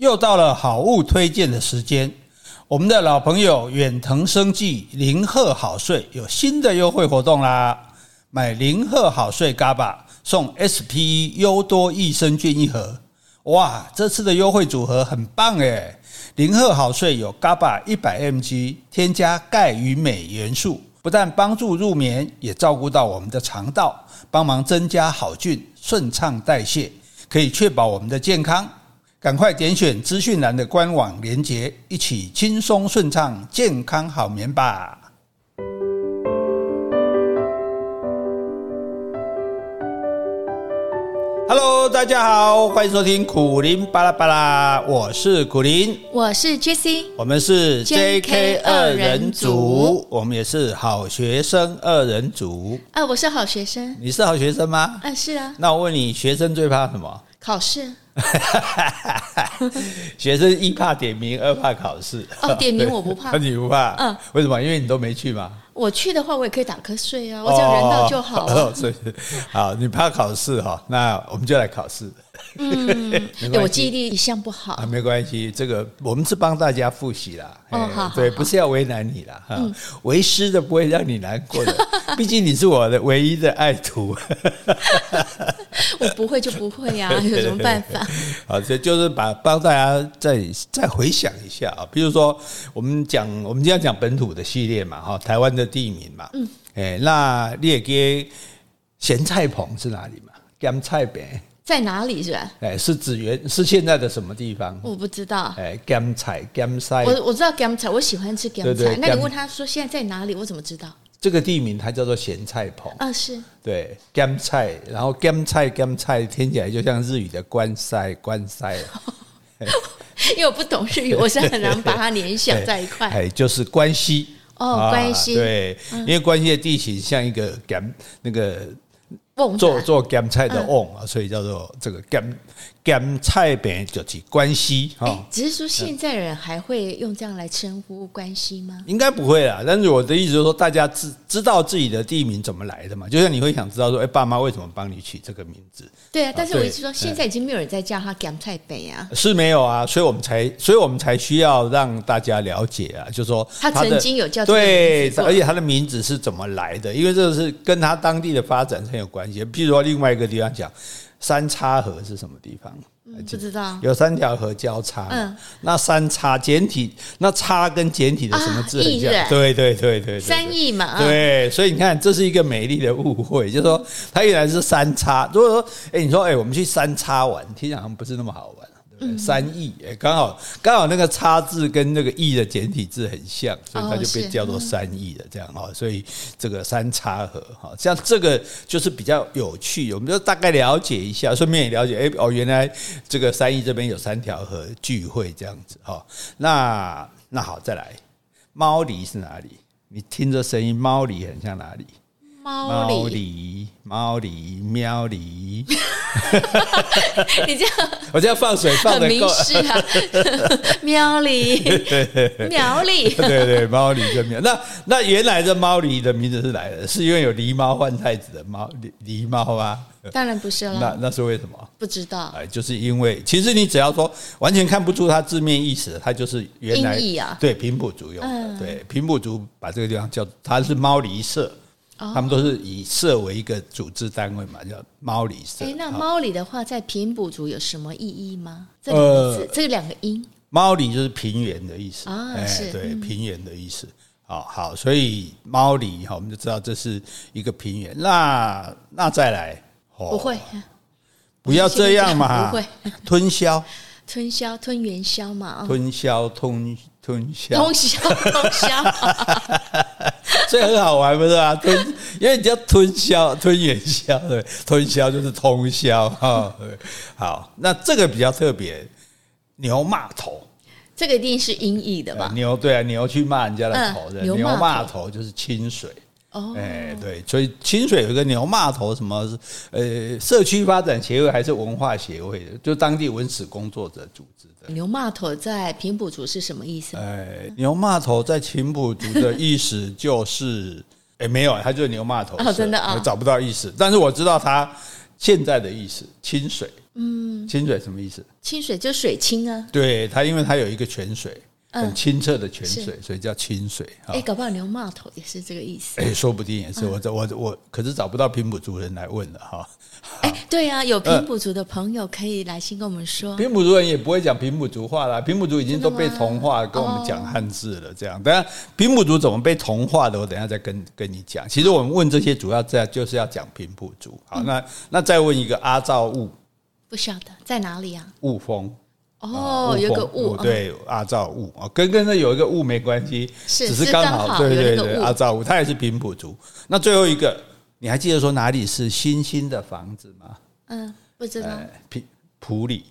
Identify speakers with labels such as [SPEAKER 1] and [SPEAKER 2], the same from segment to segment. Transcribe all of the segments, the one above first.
[SPEAKER 1] 又到了好物推荐的时间，我们的老朋友远藤生技零贺好睡有新的优惠活动啦！买零贺好睡 GABA 送 SPE 优多益生菌一盒，哇！这次的优惠组合很棒诶！零贺好睡有 GABA 一百 mg，添加钙与镁元素，不但帮助入眠，也照顾到我们的肠道，帮忙增加好菌，顺畅代谢，可以确保我们的健康。赶快点选资讯栏的官网连结，一起轻松顺畅、健康好眠吧！Hello，大家好，欢迎收听苦林巴拉巴拉，我是苦林，
[SPEAKER 2] 我是 Jessie，
[SPEAKER 1] 我们是 JK 二人组，我们也是好学生二人组。
[SPEAKER 2] 啊，我是好学生，
[SPEAKER 1] 你是好学生吗？
[SPEAKER 2] 啊，是啊。
[SPEAKER 1] 那我问你，学生最怕什么？
[SPEAKER 2] 考试。
[SPEAKER 1] 学生一怕点名，二怕考试。
[SPEAKER 2] 哦，点名我不怕，
[SPEAKER 1] 你不怕？嗯，为什么？因为你都没去嘛。
[SPEAKER 2] 我去的话，我也可以打瞌睡啊，我只要人到就好哦。
[SPEAKER 1] 所以，好，你怕考试哈？那我们就来考试。
[SPEAKER 2] 嗯，我记忆力一向不好。
[SPEAKER 1] 啊，没关系，这个我们是帮大家复习啦。哦，好，对，不是要为难你啦。哈，为师的不会让你难过的，毕竟你是我的唯一的爱徒。
[SPEAKER 2] 我不会就不会呀，有什么办法？
[SPEAKER 1] 好，这就是把帮大家再再回想一下啊，比如说我们讲，我们今天讲本土的系列嘛，哈，台湾的地名嘛，嗯，哎，那你也给咸菜棚是哪里嘛？咸菜棚
[SPEAKER 2] 在哪里是吧？
[SPEAKER 1] 哎，是指原是现在的什么地方？
[SPEAKER 2] 我不知道。
[SPEAKER 1] 哎，咸菜咸菜，
[SPEAKER 2] 我我知道咸菜，我喜欢吃咸菜。那你问他说现在在哪里？我怎么知道？
[SPEAKER 1] 这个地名它叫做咸菜棚
[SPEAKER 2] 啊，是
[SPEAKER 1] 对咸菜，然后咸菜咸菜听起来就像日语的关塞关塞，
[SPEAKER 2] 因为我不懂日语，我是很难把它联想在一块。
[SPEAKER 1] 哎，就是关西
[SPEAKER 2] 哦，关西
[SPEAKER 1] 对，因为关西的地形像一个咸那个做做咸菜的瓮啊，所以叫做这个咸。咸菜饼就是关西哈，
[SPEAKER 2] 只是说现在人还会用这样来称呼关西吗？
[SPEAKER 1] 应该不会啦。但是我的意思就是说，大家知知道自己的地名怎么来的嘛？就像你会想知道说，哎，爸妈为什么帮你取这个名字？
[SPEAKER 2] 对啊，但是我意思说，现在已经没有人在叫他咸菜饼啊，
[SPEAKER 1] 是没有啊，所以我们才，所以我们才需要让大家了解啊，就是说
[SPEAKER 2] 他曾经有叫
[SPEAKER 1] 对，而且他的名字是怎么来的？因为这个是跟他当地的发展很有关系。譬如说，另外一个地方讲。三叉河是什么地方？
[SPEAKER 2] 不知道。
[SPEAKER 1] 有三条河交叉。嗯。那三叉简体，那叉跟简体的什么字很像？对对对对。
[SPEAKER 2] 三义嘛。
[SPEAKER 1] 对，所以你看，这是一个美丽的误会，就是说它原来是三叉。如果说，哎，你说，哎，我们去三叉玩，听起来好像不是那么好玩。三义哎，刚好刚好那个“叉”字跟那个“义”的简体字很像，所以它就被叫做三义的这样哈。所以这个三叉河哈，像这个就是比较有趣，我们就大概了解一下，顺便也了解哎哦，原来这个三义这边有三条河聚会这样子哈。那那好，再来，猫狸是哪里？你听着声音，猫狸很像哪里？
[SPEAKER 2] 猫狸，
[SPEAKER 1] 猫狸，喵狸。
[SPEAKER 2] 你这样，
[SPEAKER 1] 我这样放水放的够
[SPEAKER 2] 啊。喵狸，喵狸，
[SPEAKER 1] 对对，猫狸跟喵。那那原来的猫狸的名字是来的，是因为有狸猫换太子的猫狸狸猫啊？
[SPEAKER 2] 当然不是了。
[SPEAKER 1] 那那是为什么？
[SPEAKER 2] 不知道。
[SPEAKER 1] 哎，就是因为其实你只要说完全看不出它字面意思，它就是原来对平埔族用的。对平埔族把这个地方叫它是猫狸社。他们都是以社为一个组织单位嘛，叫猫里社。
[SPEAKER 2] 哎，那猫里的话，在平埔族有什么意义吗？这两个字，这两个音。
[SPEAKER 1] 猫里就是平原的意思啊，是对平原的意思。好好，所以猫里哈，我们就知道这是一个平原。那那再来，
[SPEAKER 2] 不会，
[SPEAKER 1] 不要这样嘛，不会吞霄，
[SPEAKER 2] 吞霄吞元宵嘛，
[SPEAKER 1] 吞霄吞
[SPEAKER 2] 通宵通宵。
[SPEAKER 1] 所以 很好玩，不是啊？吞，因为你叫吞宵，吞元宵，对，吞宵就是通宵哈。对，好，那这个比较特别，牛骂头，
[SPEAKER 2] 这个一定是音译的吧？
[SPEAKER 1] 牛对啊，牛去骂人家的头的，牛骂头就是清水。哦，哎，对，所以清水有一个牛骂头，什么呃，社区发展协会还是文化协会的，就当地文史工作者组织的。
[SPEAKER 2] 牛骂头在平埔族是什么意思？
[SPEAKER 1] 哎，牛骂头在平埔族的意思就是，哎，没有，它就是牛骂头。
[SPEAKER 2] 哦，真的啊，我
[SPEAKER 1] 找不到意思。但是我知道它现在的意思，清水。嗯，清水什么意思？
[SPEAKER 2] 清水就水清啊。
[SPEAKER 1] 对，它因为它有一个泉水。很清澈的泉水，所以叫清水。
[SPEAKER 2] 哎，搞不好牛骂头也是这个意思。
[SPEAKER 1] 哎，说不定也是。我我我，可是找不到平埔族人来问了哈。
[SPEAKER 2] 哎，对啊，有平埔族的朋友可以来信跟我们说。
[SPEAKER 1] 平埔族人也不会讲平埔族话啦，平埔族已经都被同化，跟我们讲汉字了。这样，等下平埔族怎么被同化的，我等下再跟跟你讲。其实我们问这些，主要在就是要讲平埔族。好，那那再问一个阿造雾，
[SPEAKER 2] 不晓得在哪里啊？
[SPEAKER 1] 雾峰。
[SPEAKER 2] 哦，有个雾，
[SPEAKER 1] 对，阿造雾啊，跟跟那有一个雾没关系，只是刚好，对对对，阿造雾，他也是平埔族。那最后一个，你还记得说哪里是星星的房子吗？
[SPEAKER 2] 嗯，不知道。
[SPEAKER 1] 平埔里，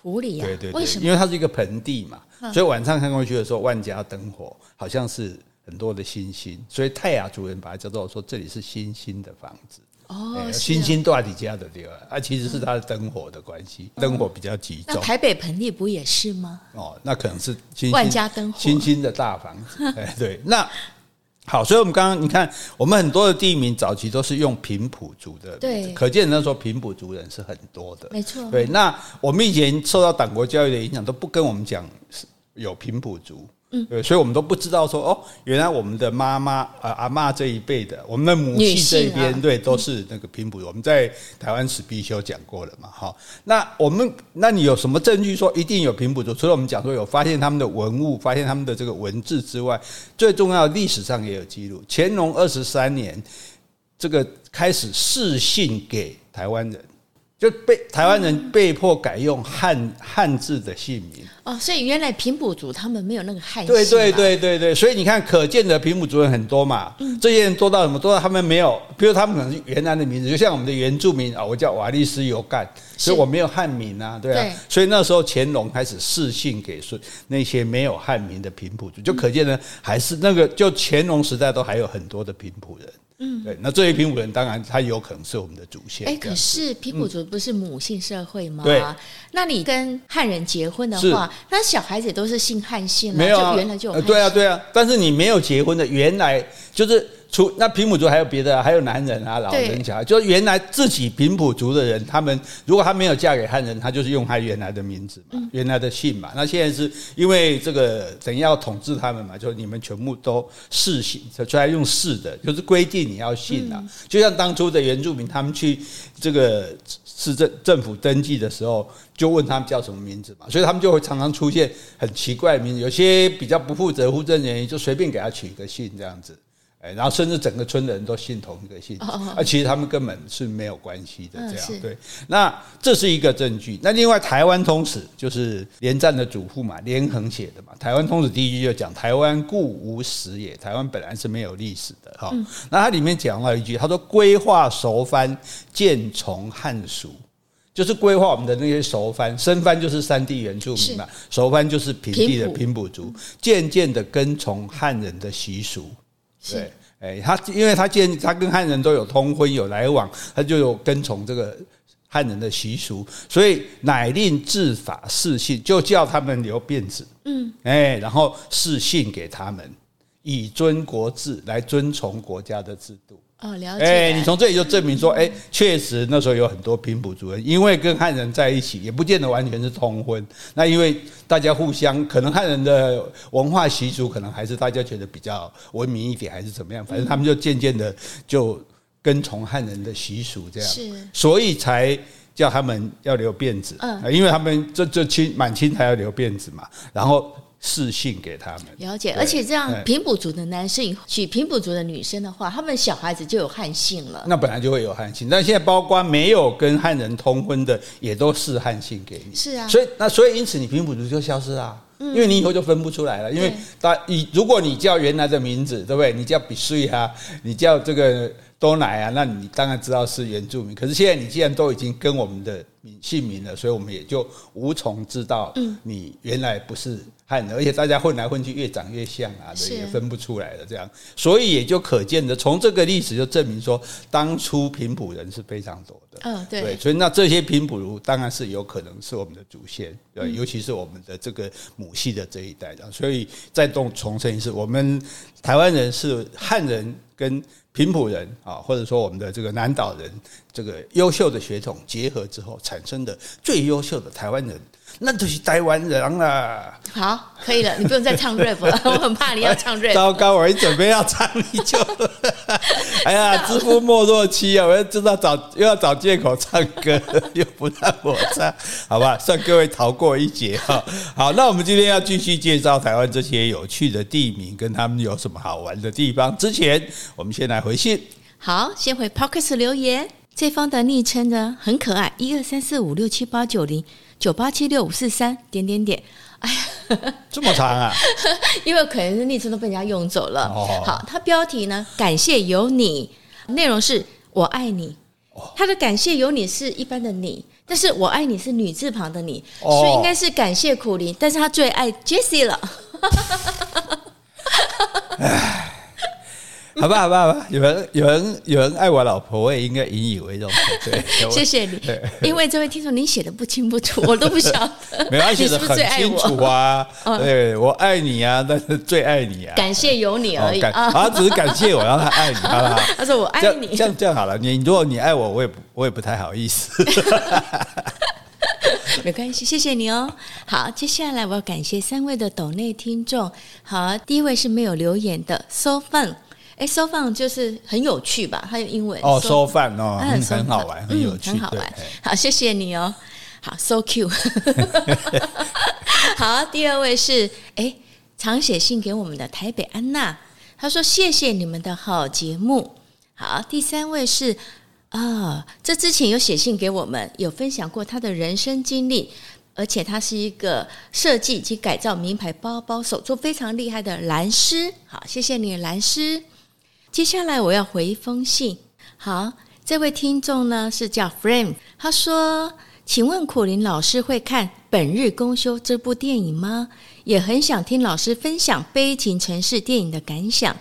[SPEAKER 2] 埔里呀？
[SPEAKER 1] 对对，
[SPEAKER 2] 为什么？
[SPEAKER 1] 因为它是一个盆地嘛，所以晚上看过去的时候，万家灯火，好像是很多的星星，所以泰雅族人把它叫做说这里是星星的房子。哦，星星大底家的地方啊，其实是它的灯火的关系，灯火比较集中。
[SPEAKER 2] 台北盆地不也是吗？
[SPEAKER 1] 哦，那可能是星
[SPEAKER 2] 万家灯火，
[SPEAKER 1] 星星的大房子。哎，对，那好，所以我们刚刚你看，我们很多的地名早期都是用平埔族的，
[SPEAKER 2] 对，
[SPEAKER 1] 可见那时候平埔族人是很多的，
[SPEAKER 2] 没错。
[SPEAKER 1] 对，那我们以前受到党国教育的影响，都不跟我们讲有平埔族。嗯，对，所以我们都不知道说哦，原来我们的妈妈呃阿妈这一辈的，我们的母系这一边，对，都是那个平埔。我们在台湾史必修讲过了嘛，哈。那我们，那你有什么证据说一定有平埔族？除了我们讲说有发现他们的文物，发现他们的这个文字之外，最重要历史上也有记录。乾隆二十三年，这个开始释信给台湾人。就被台湾人被迫改用汉汉字的姓名
[SPEAKER 2] 哦，所以原来平埔族他们没有那个汉姓。
[SPEAKER 1] 对对对对对，所以你看，可见的平埔族人很多嘛。嗯，这些人多到什么？多到他们没有，比如他们可能是原来的名字，就像我们的原住民啊，我叫瓦利斯尤干，所以我没有汉名啊，对啊。所以那时候乾隆开始释信给说那些没有汉名的平埔族，就可见呢，还是那个就乾隆时代都还有很多的平埔人。嗯，对，那这一平埔人当然他有可能是我们的祖先。哎，
[SPEAKER 2] 可是平埔族不是母性社会吗？对，那你跟汉人结婚的话，那小孩子都是姓汉姓了，没有啊，原来就有。
[SPEAKER 1] 对啊，对啊，但是你没有结婚的，原来就是。除那平埔族还有别的，还有男人啊、老人、小孩，就原来自己平埔族的人，他们如果他没有嫁给汉人，他就是用他原来的名字嘛，原来的姓嘛。那现在是因为这个等于要统治他们嘛，就你们全部都世姓，出来用世的，就是规定你要姓啊。就像当初的原住民，他们去这个市政政府登记的时候，就问他们叫什么名字嘛，所以他们就会常常出现很奇怪的名字，有些比较不负责户政人员就随便给他取一个姓这样子。哎，然后甚至整个村的人都姓同一个姓，啊，其实他们根本是没有关系的，这样对。那这是一个证据。那另外，《台湾通史》就是连战的祖父嘛，连横写的嘛，《台湾通史》第一句就讲：“台湾故无史也。”台湾本来是没有历史的哈。那它里面讲了一句，他说：“规划熟番，渐从汉俗，就是规划我们的那些熟番，生番就是山地原住民嘛，熟番就是平地的平埔族，渐渐的跟从汉人的习俗。”对，哎，他因为他见他跟汉人都有通婚有来往，他就有跟从这个汉人的习俗，所以乃令制法释信，就叫他们留辫子，嗯，哎，然后释信给他们，以尊国制来遵从国家的制度。
[SPEAKER 2] 哦，了解。哎，
[SPEAKER 1] 你从这里就证明说，哎，确实那时候有很多平埔族人，因为跟汉人在一起，也不见得完全是通婚。那因为大家互相，可能汉人的文化习俗，可能还是大家觉得比较文明一点，还是怎么样？反正他们就渐渐的就跟从汉人的习俗这样，所以才叫他们要留辫子。嗯，因为他们这这清满清才要留辫子嘛，然后。释信给他们
[SPEAKER 2] 了解，而且这样平埔族的男生娶平埔族的女生的话，他们小孩子就有汉姓了。
[SPEAKER 1] 那本来就会有汉姓，但现在包括没有跟汉人通婚的，也都是汉姓给你。
[SPEAKER 2] 是啊，
[SPEAKER 1] 所以那所以因此你平埔族就消失了，因为你以后就分不出来了。因为大你如果你叫原来的名字，对不对？你叫比瑞啊，你叫这个多奶啊，那你当然知道是原住民。可是现在你既然都已经跟我们的姓名了，所以我们也就无从知道你原来不是。而且大家混来混去，越长越像啊，对，也分不出来了。这样，所以也就可见的，从这个历史就证明说，当初平埔人是非常多的。嗯，对。所以那这些平埔族当然是有可能是我们的祖先，对，尤其是我们的这个母系的这一代的。所以再重重申一次，我们台湾人是汉人跟平埔人啊，或者说我们的这个南岛人，这个优秀的血统结合之后产生的最优秀的台湾人。那都是台湾人啦。
[SPEAKER 2] 好，可以了，你不用再唱 rap 了，我很怕你要唱 rap。
[SPEAKER 1] 糟糕，我一准备要唱你就，哎呀，知夫莫若妻啊！我要知道找又要找借口唱歌，又不让我唱，好吧，算各位逃过一劫哈。好，那我们今天要继续介绍台湾这些有趣的地名，跟他们有什么好玩的地方。之前我们先来回信，
[SPEAKER 2] 好，先回 Pocket 留言，这方的昵称呢很可爱，一二三四五六七八九零。九八七六五四三点点点，哎呀，
[SPEAKER 1] 这么长啊！
[SPEAKER 2] 因为可能是昵称都被人家用走了。哦、好，它标题呢？感谢有你，内容是我爱你。它的感谢有你是一般的你，但是我爱你是女字旁的你，哦、所以应该是感谢苦苓，但是他最爱 Jessie 了。
[SPEAKER 1] 好吧，好吧，好吧，有人，有人，有人爱我老婆，我也应该引以为荣。对，
[SPEAKER 2] 谢谢你，因为这位听众你写的不清不楚，我都不晓得。
[SPEAKER 1] 没关系，的很清楚啊。对，我爱你啊，但是最爱你啊。
[SPEAKER 2] 感谢有你而已啊，
[SPEAKER 1] 他只是感谢我，让他爱你，好不好？
[SPEAKER 2] 他说我爱你，
[SPEAKER 1] 这样这样好了。你如果你爱我，我也不我也不太好意思。
[SPEAKER 2] 没关系，谢谢你哦。好，接下来我要感谢三位的抖内听众。好，第一位是没有留言的，so fun。哎，so fun 就是很有趣吧？还有英文
[SPEAKER 1] 哦，so fun 哦，很好玩，很有趣，
[SPEAKER 2] 很好玩。好，谢谢你哦。好，so cute。好，第二位是哎，常写信给我们的台北安娜，她说谢谢你们的好节目。好，第三位是啊，这之前有写信给我们，有分享过他的人生经历，而且他是一个设计及改造名牌包包手作非常厉害的蓝师。好，谢谢你，蓝师。接下来我要回一封信。好，这位听众呢是叫 Frame，他说：“请问苦林老师会看《本日公休》这部电影吗？也很想听老师分享《悲情城市》电影的感想。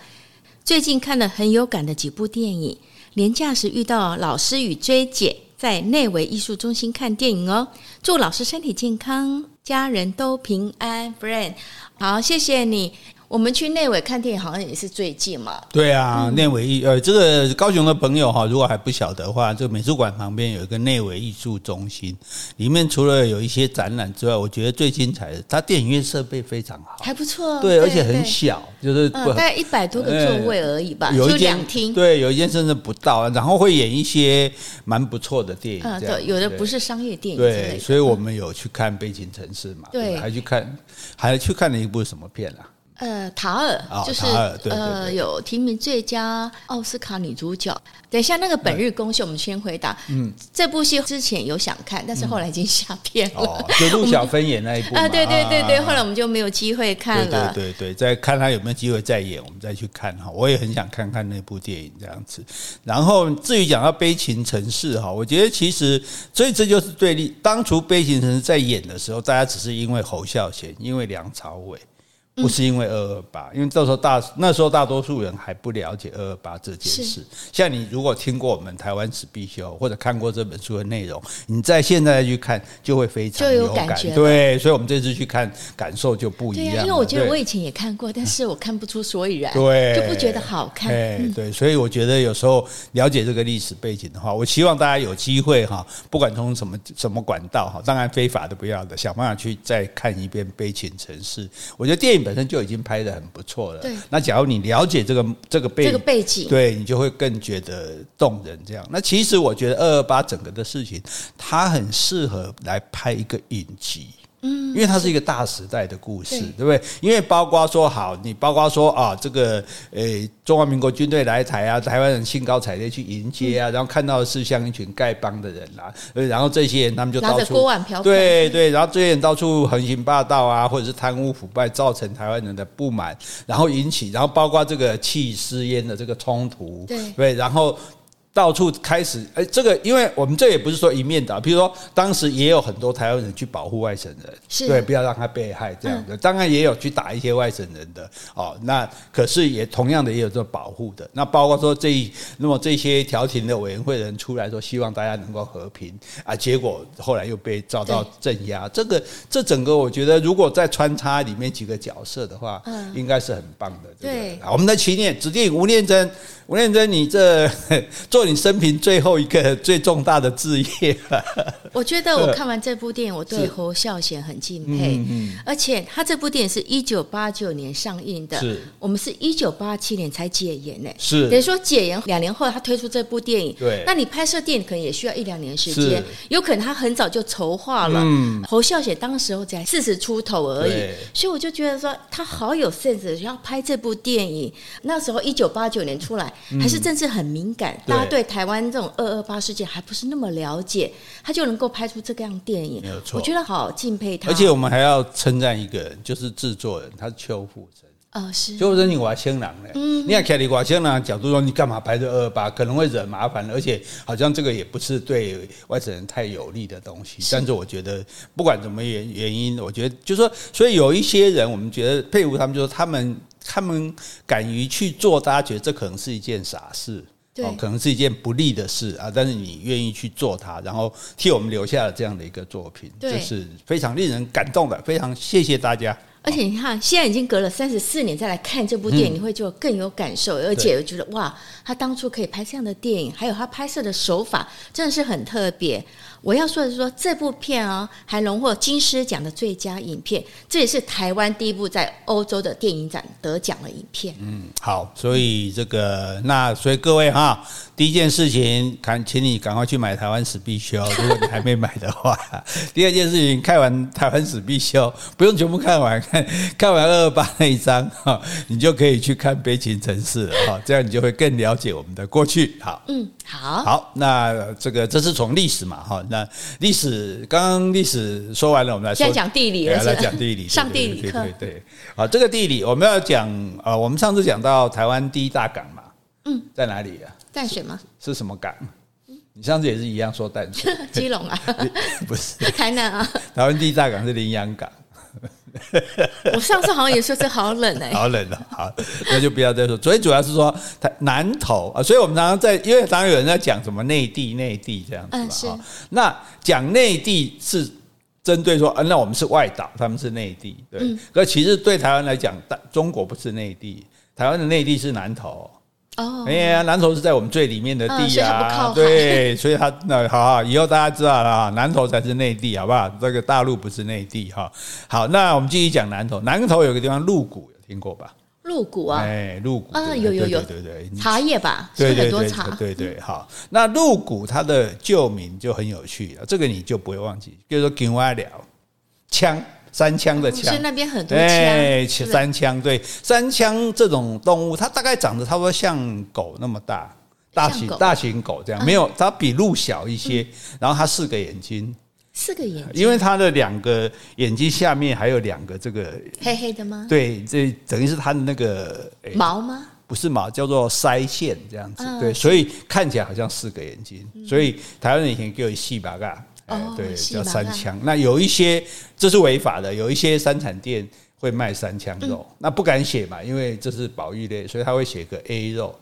[SPEAKER 2] 最近看了很有感的几部电影，连假时遇到老师与追姐在内围艺术中心看电影哦。祝老师身体健康，家人都平安。Frame，好，谢谢你。”我们去内惟看电影，好像也是最近嘛。
[SPEAKER 1] 对啊，内惟艺呃，这个高雄的朋友哈，如果还不晓得的话，这个美术馆旁边有一个内惟艺术中心，里面除了有一些展览之外，我觉得最精彩的，它电影院设备非常好，
[SPEAKER 2] 还不错。
[SPEAKER 1] 对，而且很小，就是
[SPEAKER 2] 大概一百多个座位而已吧，
[SPEAKER 1] 有一间
[SPEAKER 2] 两厅。
[SPEAKER 1] 对，有一间甚至不到，然后会演一些蛮不错的电影。嗯，对，
[SPEAKER 2] 有的不是商业电影。
[SPEAKER 1] 对，所以我们有去看《悲情城市》嘛，对，还去看，还去看了一部什么片啊？
[SPEAKER 2] 呃，塔尔就是呃，有提名最佳奥斯卡女主角。等一下，那个本日公休，我们先回答。嗯，这部戏之前有想看，但是后来已经下片了。哦，
[SPEAKER 1] 就陆小芬演那一部
[SPEAKER 2] 啊，对对对对，后来我们就没有机会看了。
[SPEAKER 1] 对对对，再看他有没有机会再演，我们再去看哈。我也很想看看那部电影这样子。然后至于讲到悲情城市哈，我觉得其实所以这就是对立。当初悲情城市在演的时候，大家只是因为侯孝贤，因为梁朝伟。不是因为二二八，因为到时候大那时候大多数人还不了解二二八这件事。像你如果听过我们台湾史必修或者看过这本书的内容，你在现在去看就会非常有感。对，所以我们这次去看感受就不一样。
[SPEAKER 2] 因为我觉得我以前也看过，但是我看不出所以然，对，就不觉得好看。
[SPEAKER 1] 对，所以我觉得有时候了解这个历史背景的话，我希望大家有机会哈，不管从什么什么管道哈，当然非法的不要的，想办法去再看一遍《悲情城市》。我觉得电影本身就已经拍的很不错了。对，那假如你了解这个这个背这个背景，对你就会更觉得动人。这样，那其实我觉得二二八整个的事情，它很适合来拍一个影集。嗯，因为它是一个大时代的故事，对，对不对？因为包括说好，你包括说啊，这个诶，中华民国军队来台啊，台湾人兴高采烈去迎接啊，嗯、然后看到的是像一群丐帮的人啦、啊，然后这些人他们就到处锅碗瓢，对对，然后这些人到处横行霸道啊，或者是贪污腐败，造成台湾人的不满，然后引起，然后包括这个弃私烟的这个冲突，对对，然后。到处开始，哎，这个，因为我们这也不是说一面倒，比如说当时也有很多台湾人去保护外省人，是对，不要让他被害这样的。嗯、当然也有去打一些外省人的，哦，那可是也同样的也有做保护的。那包括说这一，那么这些调停的委员会的人出来说，希望大家能够和平啊，结果后来又被遭到镇压。对这个这整个我觉得，如果再穿插里面几个角色的话，嗯，应该是很棒的。对，我们的祈念，指定吴念真，吴念真，你这做。做你生平最后一个 最重大的志业。
[SPEAKER 2] 我觉得我看完这部电影，我对侯孝贤很敬佩。嗯嗯、而且他这部电影是一九八九年上映的，是我们是一九八七年才解严呢。是等于说解严两年后他推出这部电影。对，那你拍摄电影可能也需要一两年时间，有可能他很早就筹划了。嗯、侯孝贤当时候才四十出头而已，所以我就觉得说他好有 sense，要拍这部电影。那时候一九八九年出来，还是政治很敏感，嗯、大家对台湾这种二二八事件还不是那么了解，他就能够拍出这个样电影，没有错。我觉得好敬佩他。
[SPEAKER 1] 而且我们还要称赞一个人，就是制作人，他是邱富生。
[SPEAKER 2] 哦，是
[SPEAKER 1] 邱富生，你外星人嘞。嗯，你看凯里外星人角度说，你干嘛拍这二二八，可能会惹麻烦，而且好像这个也不是对外省人太有利的东西。是但是我觉得，不管怎么原原因，我觉得就是说，所以有一些人，我们觉得佩服他们，就是他们他们敢于去做，大家觉得这可能是一件傻事。可能是一件不利的事啊，但是你愿意去做它，然后替我们留下了这样的一个作品，这是非常令人感动的，非常谢谢大家。
[SPEAKER 2] 而且你看，现在已经隔了三十四年再来看这部电影，嗯、你会就更有感受，而且我觉得哇，他当初可以拍这样的电影，还有他拍摄的手法真的是很特别。我要说的是说，这部片啊、还荣获金狮奖的最佳影片，这也是台湾第一部在欧洲的电影展得奖的影片。
[SPEAKER 1] 嗯，好，所以这个那所以各位哈，第一件事情，赶，请你赶快去买《台湾史必修》，如果你还没买的话。第二件事情，看完《台湾史必修》，不用全部看完，看 看完二二八那一章哈，你就可以去看《悲情城市》了哈，这样你就会更了解我们的过去。好，
[SPEAKER 2] 嗯，好，
[SPEAKER 1] 好，那这个这是从历史嘛哈。那历史刚刚历史说完了，我们来说
[SPEAKER 2] 现在讲地理了，
[SPEAKER 1] 来讲地理，
[SPEAKER 2] 上地理课，
[SPEAKER 1] 对对对。好，这个地理我们要讲啊，我们上次讲到台湾第一大港嘛，嗯，在哪里啊？
[SPEAKER 2] 淡水吗？
[SPEAKER 1] 是什么港？你上次也是一样说淡水，
[SPEAKER 2] 基隆啊？
[SPEAKER 1] 不是，
[SPEAKER 2] 台南啊？
[SPEAKER 1] 台湾第一大港是林洋港。
[SPEAKER 2] 我上次好像也说这好冷哎，
[SPEAKER 1] 好冷啊！好，那就不要再说。所以主要是说南投啊，所以我们常常在，因为常常有人在讲什么内地、内地这样子嘛。那讲内地是针对说，啊，那我们是外岛，他们是内地，对。可其实对台湾来讲，中国不是内地，台湾的内地是南投。哦，哎呀，南投是在我们最里面的地啊，对，所以他那好好，以后大家知道了，南投才是内地，好不好？这个大陆不是内地哈。好，那我们继续讲南投，南投有个地方鹿谷，有听过吧？
[SPEAKER 2] 鹿谷啊，
[SPEAKER 1] 哎，鹿谷
[SPEAKER 2] 啊，有有有，对对对，茶叶吧，
[SPEAKER 1] 对对对，对对，好，那鹿谷它的旧名就很有趣了，这个你就不会忘记，就是说金蛙寮枪。山羌的羌，
[SPEAKER 2] 所以那边很多枪。哎，
[SPEAKER 1] 山羌对，山羌这种动物，它大概长得差不多像狗那么大，大型大型狗这样，没有它比鹿小一些。然后它四个眼睛，
[SPEAKER 2] 四个眼睛，
[SPEAKER 1] 因为它的两个眼睛下面还有两个这个
[SPEAKER 2] 黑黑的吗？
[SPEAKER 1] 对，这等于是它的那个
[SPEAKER 2] 毛吗？
[SPEAKER 1] 不是毛，叫做腮腺这样子。对，所以看起来好像四个眼睛。所以台湾人以前叫细巴嘎。哎，对，叫三枪。那有一些这是违法的，有一些三产店会卖三枪肉，嗯、那不敢写嘛，因为这是保育类，所以他会写个 A 肉。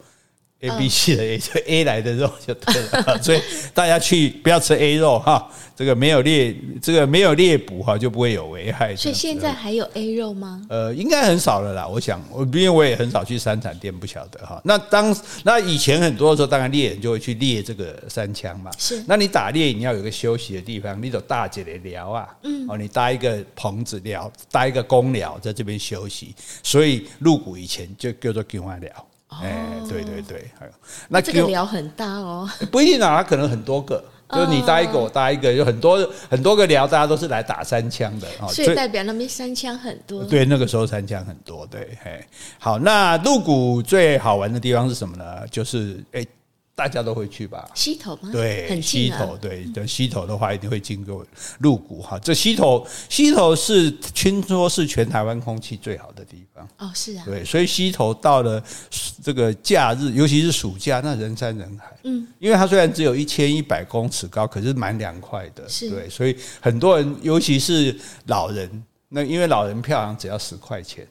[SPEAKER 1] A、B、C 的 A，就 A 来的肉就对了，所以大家去不要吃 A 肉哈，这个没有猎，这个没有猎捕哈，就不会有危害。
[SPEAKER 2] 所以现在还有 A 肉吗？
[SPEAKER 1] 呃，应该很少了啦。我想，我因为我也很少去山产店，不晓得哈。那当那以前很多的时候，当然猎人就会去猎这个山羌嘛。是。那你打猎，你要有个休息的地方，你走大姐的寮啊，嗯，哦，你搭一个棚子寮，搭一个公寮在这边休息。所以入谷以前就叫做金花寮。哎，对对对，还有
[SPEAKER 2] 那这个寮很大哦，
[SPEAKER 1] 不一定啊，它可能很多个，就是你搭一个，我搭一个，有很多很多个寮，大家都是来打三枪的，
[SPEAKER 2] 所以代表那边三枪很多。
[SPEAKER 1] 对，那个时候三枪很多，对，嘿，好，那鹿谷最好玩的地方是什么呢？就是哎。大家都会去吧？
[SPEAKER 2] 溪头吗？
[SPEAKER 1] 对，很溪头，对，的溪头的话一定会经过鹿谷哈。这溪头，溪头是听说是全台湾空气最好的地方。
[SPEAKER 2] 哦，是啊。
[SPEAKER 1] 对，所以溪头到了这个假日，尤其是暑假，那人山人海。嗯，因为它虽然只有一千一百公尺高，可是蛮凉快的。是，对，所以很多人，尤其是老人，那因为老人票好像只要十块钱。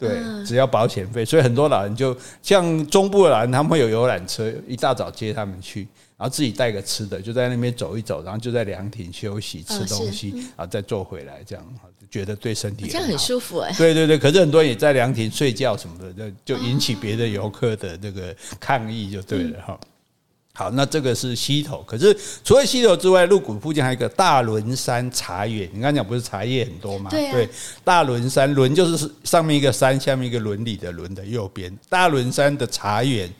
[SPEAKER 1] 对，只要保险费，所以很多老人就像中部的老人，他们会有游览车，一大早接他们去，然后自己带个吃的，就在那边走一走，然后就在凉亭休息吃东西，然后再坐回来，这样觉得对身体
[SPEAKER 2] 这样很舒服哎。
[SPEAKER 1] 对对对，可是很多人也在凉亭睡觉什么的，就就引起别的游客的那个抗议，就对了哈。好，那这个是溪头。可是除了溪头之外，鹿谷附近还有一个大仑山茶园。你刚刚讲不是茶叶很多吗？
[SPEAKER 2] 对啊。
[SPEAKER 1] 对，大仑山仑就是上面一个山，下面一个伦理的伦的右边。大仑山的茶园，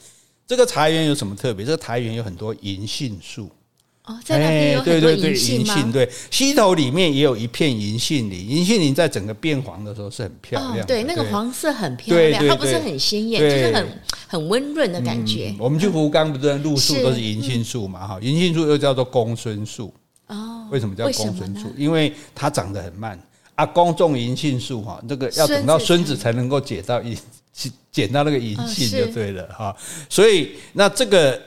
[SPEAKER 1] 这个茶园有什么特别？这个茶园有很多银杏树。
[SPEAKER 2] 哦，在那边有很多银杏吗？
[SPEAKER 1] 对，溪头里面也有一片银杏林，银杏林在整个变黄的时候是很漂亮的。
[SPEAKER 2] 对，那个黄色很漂亮，它不是很鲜艳，就是很很温润的感觉。
[SPEAKER 1] 我们去福冈不是路树都是银杏树嘛？哈，银杏树又叫做公孙树。哦，为什么叫公孙树？因为它长得很慢。阿公种银杏树哈，这个要等到孙子才能够捡到银，捡到那个银杏就对了哈。所以那这个。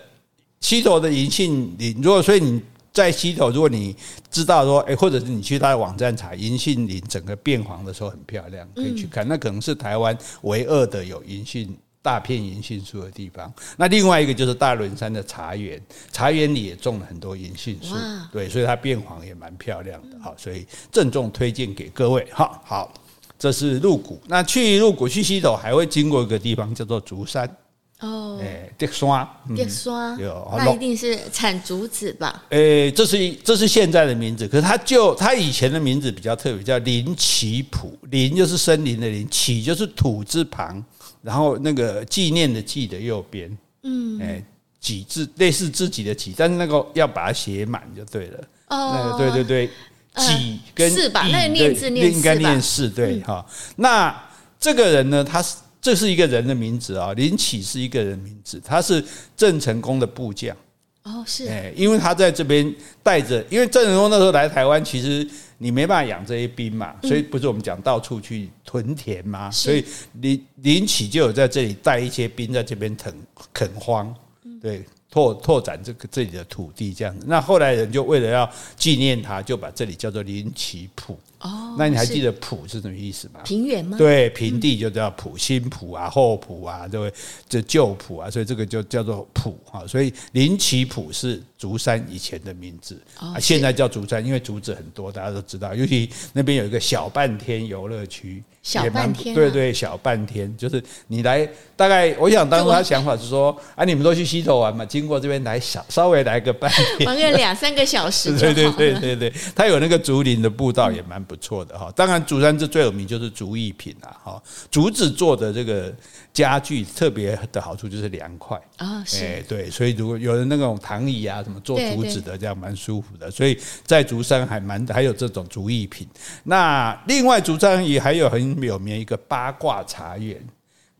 [SPEAKER 1] 溪头的银杏林，如果所以你在溪头，如果你知道说，哎，或者是你去他的网站查银杏林，整个变黄的时候很漂亮，可以去看。那可能是台湾唯二的有银杏大片银杏树的地方。那另外一个就是大仑山的茶园，茶园里也种了很多银杏树，对，所以它变黄也蛮漂亮的。好，所以郑重推荐给各位。哈，好，这是鹿谷。那去鹿谷去溪头还会经过一个地方叫做竹山。
[SPEAKER 2] 哦，
[SPEAKER 1] 哎，叠山，
[SPEAKER 2] 叠山，那一定是产竹子吧？
[SPEAKER 1] 哎，这是这是现在的名字，可是它就它以前的名字比较特别，叫林奇普。林就是森林的林，耆就是土字旁，然后那个纪念的纪的右边，嗯，哎，己字类似自己的己，但是那个要把它写满就对了。哦，对对对，己跟
[SPEAKER 2] 是吧？那个念字念
[SPEAKER 1] 应该念四，对哈。那这个人呢，他是。这是一个人的名字啊，林启是一个人名字，他是郑成功的部将。
[SPEAKER 2] 哦，是，
[SPEAKER 1] 哎，因为他在这边带着，因为郑成功那时候来台湾，其实你没办法养这些兵嘛，所以不是我们讲到处去屯田嘛，所以林林启就有在这里带一些兵在这边垦垦荒，对。拓拓展这个这里的土地这样子，那后来人就为了要纪念他，就把这里叫做林启埔。哦，那你还记得埔是什么意思吗？
[SPEAKER 2] 平原吗？
[SPEAKER 1] 对，平地就叫埔，新埔啊，后埔啊，对，这旧埔啊，所以这个就叫做埔哈。所以林耆埔是竹山以前的名字啊，现在叫竹山，因为竹子很多，大家都知道。尤其那边有一个小半天游乐区。
[SPEAKER 2] 小半天，
[SPEAKER 1] 对对，小半天就是你来大概，我想当初他想法是说，啊，你们都去溪头玩嘛，经过这边来小稍微来个半天，
[SPEAKER 2] 玩个两三个小时，
[SPEAKER 1] 对对对对对，他有那个竹林的步道也蛮不错的哈。当然，竹山这最有名就是竹艺品啊，哈，竹子做的这个家具特别的好处就是凉快啊，是，对，所以如果有的那种躺椅啊，什么做竹子的，这样蛮舒服的。所以在竹山还蛮还有这种竹艺品。那另外竹山也还有很。有名一个八卦茶园，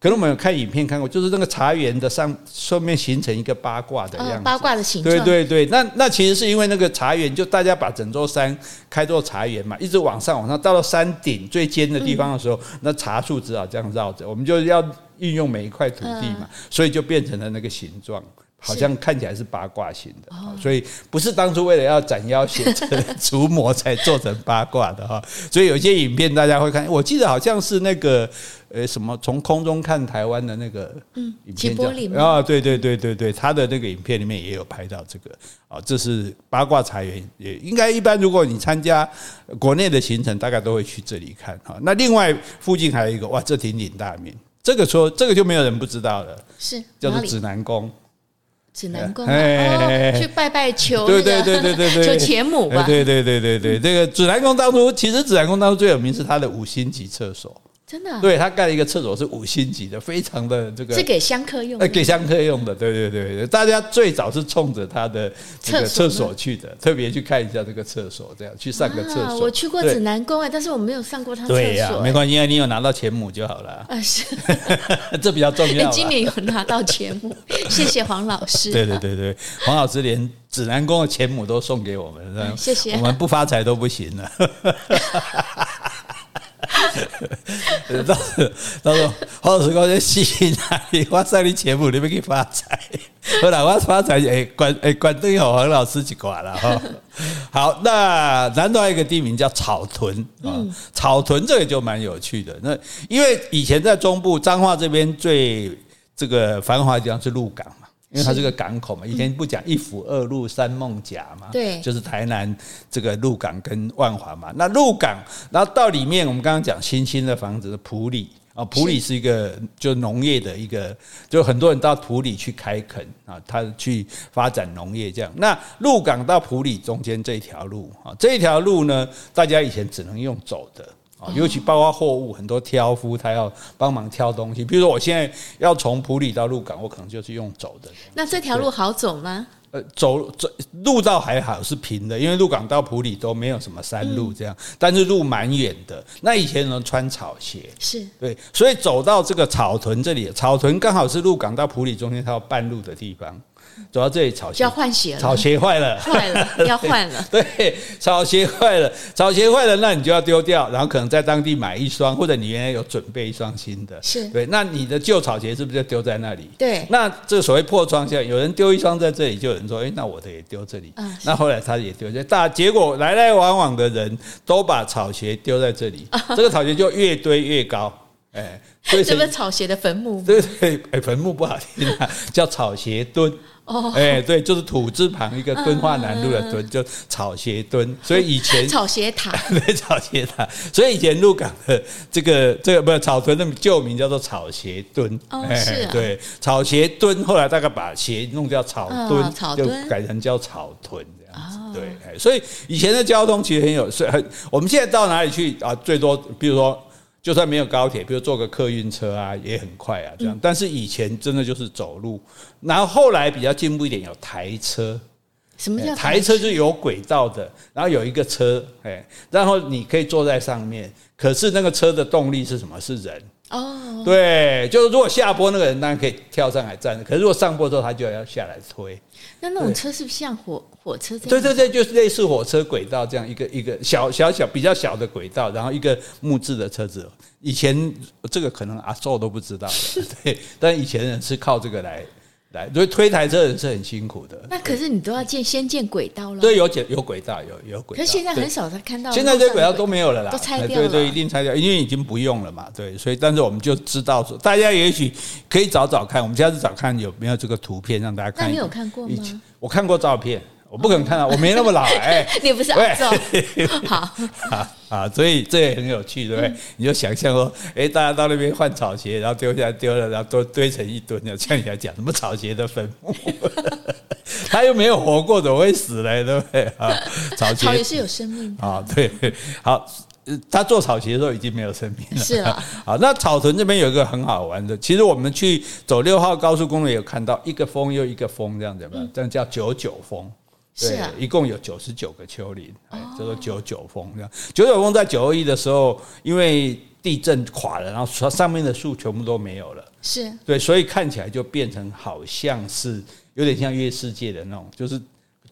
[SPEAKER 1] 可能我们有看影片看过，就是那个茶园的上上面形成一个八卦的样子，
[SPEAKER 2] 八卦的形状。
[SPEAKER 1] 对对对，那那其实是因为那个茶园，就大家把整座山开做茶园嘛，一直往上往上，到了山顶最尖的地方的时候，那茶树只好这样绕着，我们就要运用每一块土地嘛，所以就变成了那个形状。好像看起来是八卦型的，所以不是当初为了要斩妖显神除魔才做成八卦的哈。所以有些影片大家会看，我记得好像是那个呃什么从空中看台湾的那个影片啊，对对对对对，他的那个影片里面也有拍到这个啊，这是八卦茶园，也应该一般如果你参加国内的行程，大概都会去这里看哈。那另外附近还有一个哇，这鼎鼎大名，这个说这个就没有人不知道了，
[SPEAKER 2] 是
[SPEAKER 1] 叫做指南宫。
[SPEAKER 2] 指南宫哦，去拜拜求对对对对对对。求钱母吧，
[SPEAKER 1] 对对对对对，这个指南宫当初其实指南宫当初最有名是它的五星级厕所。
[SPEAKER 2] 真的、啊，
[SPEAKER 1] 对他盖了一个厕所是五星级的，非常的这个
[SPEAKER 2] 是给香客用的，
[SPEAKER 1] 给香客用的，对对对对，大家最早是冲着他的这个厕所去的，特别去看一下这个厕所，这样去上个厕所。
[SPEAKER 2] 我去过指南宫哎，但是我没有上过他厕所。对呀，
[SPEAKER 1] 没关系，因为你有拿到钱母就好了。啊，是，这比较重要。
[SPEAKER 2] 今年有拿到钱母，谢谢黄老师。
[SPEAKER 1] 对对对对，黄老师连指南宫的钱母都送给我们，
[SPEAKER 2] 谢谢。
[SPEAKER 1] 我们不发财都不行了。到时到时候黄老师讲，这吸引哪里？我送你钱母，你要去发财。后来我发财，哎，关哎关灯有黄老师一挂了哈。好，那南投还有一个地名叫草屯啊，草屯这个就蛮有趣的。那因为以前在中部彰化这边最这个繁华的地方是鹿港。因为它是个港口嘛，以前不讲一府二路三梦甲嘛，对，就是台南这个鹿港跟万华嘛。那鹿港，然后到里面，我们刚刚讲新兴的房子的埔里啊，普里是一个就农业的一个，就很多人到埔里去开垦啊，他去发展农业这样。那鹿港到普里中间这条路啊，这一条路呢，大家以前只能用走的啊，尤其包括货物，很多挑夫他要帮忙挑东西。比如说我现在要从普里到鹿港，我可能就是用走的。
[SPEAKER 2] 那这条路好走吗？
[SPEAKER 1] 呃，走走路道还好是平的，因为鹿港到普里都没有什么山路这样，嗯、但是路蛮远的。那以前人穿草鞋，
[SPEAKER 2] 是
[SPEAKER 1] 对，所以走到这个草屯这里，草屯刚好是鹿港到普里中间它有半路的地方。走到这里，草鞋
[SPEAKER 2] 要换鞋了，
[SPEAKER 1] 草鞋坏了，
[SPEAKER 2] 坏了 要换了。
[SPEAKER 1] 对，草鞋坏了，草鞋坏了，那你就要丢掉，然后可能在当地买一双，或者你原来有准备一双新的。
[SPEAKER 2] 是
[SPEAKER 1] 对，那你的旧草鞋是不是就丢在那里？
[SPEAKER 2] 对。
[SPEAKER 1] 那这个所谓破窗效应，有人丢一双在这里，就有人说：“哎，那我的也丢这里。”那后来他也丢，这大结果来来往往的人都把草鞋丢在这里，这个草鞋就越堆越高。哎，
[SPEAKER 2] 这个草鞋的坟墓？
[SPEAKER 1] 对对，哎，坟墓不好听啊，叫草鞋墩。哦，哎，对，就是土字旁一个敦化南路的敦，就草鞋墩。所以以前
[SPEAKER 2] 草鞋塔，
[SPEAKER 1] 对，草鞋塔。所以以前鹿港的这个这个不是草屯的旧名叫做草鞋墩。
[SPEAKER 2] 哦，是啊，
[SPEAKER 1] 对，草鞋墩。后来大概把鞋弄叫草墩，
[SPEAKER 2] 草
[SPEAKER 1] 就改成叫草屯这样子。对，所以以前的交通其实很有，所以很我们现在到哪里去啊？最多比如说。就算没有高铁，比如坐个客运车啊，也很快啊，这样。但是以前真的就是走路，然后后来比较进步一点，有台车。
[SPEAKER 2] 什么叫
[SPEAKER 1] 台车？就是有轨道的，然后有一个车，哎，然后你可以坐在上面，可是那个车的动力是什么？是人。哦，对，就是如果下坡那个人当然可以跳上来站，可是如果上坡之后他就要下来推。
[SPEAKER 2] 那那种车是不是像火火车这样？
[SPEAKER 1] 对对对，就是类似火车轨道这样一个一个小小小比较小的轨道，然后一个木质的车子。以前这个可能阿寿都不知道的，对，但以前人是靠这个来。来，所以推台车人是很辛苦的。
[SPEAKER 2] 那可是你都要建先建轨道了。
[SPEAKER 1] 对，有有轨道，有有轨道。
[SPEAKER 2] 可是现在很少才看到。
[SPEAKER 1] 现在这轨道都没有了啦，
[SPEAKER 2] 都拆掉了。
[SPEAKER 1] 对对，一定拆掉，因为已经不用了嘛。对，所以但是我们就知道说，大家也许可以找找看，我们下次找看有没有这个图片让大家看。
[SPEAKER 2] 那你有看过吗？
[SPEAKER 1] 我看过照片。我不可能看到，我没那么老 哎。
[SPEAKER 2] 你不是阿祖，好
[SPEAKER 1] 啊啊，所以这也很有趣，对不对？你就想象说，哎，大家到那边换草鞋，然后丢下来丢了，然后都堆成一堆，像你来讲什么草鞋的坟墓，他又没有活过，怎么会死嘞？对不对啊？
[SPEAKER 2] 草鞋草也是有生命
[SPEAKER 1] 啊，对，好，他做草鞋的时候已经没有生命了，
[SPEAKER 2] 是啊。
[SPEAKER 1] 好，那草屯这边有一个很好玩的，其实我们去走六号高速公路也有看到一个峰又一个峰这样子嘛，这样叫九九峰。对，是啊，一共有九十九个丘陵，哎，叫做九九峰这样。九九峰在九二一的时候，因为地震垮了，然后上面的树全部都没有了。
[SPEAKER 2] 是
[SPEAKER 1] 对，所以看起来就变成好像是有点像月世界的那种，就是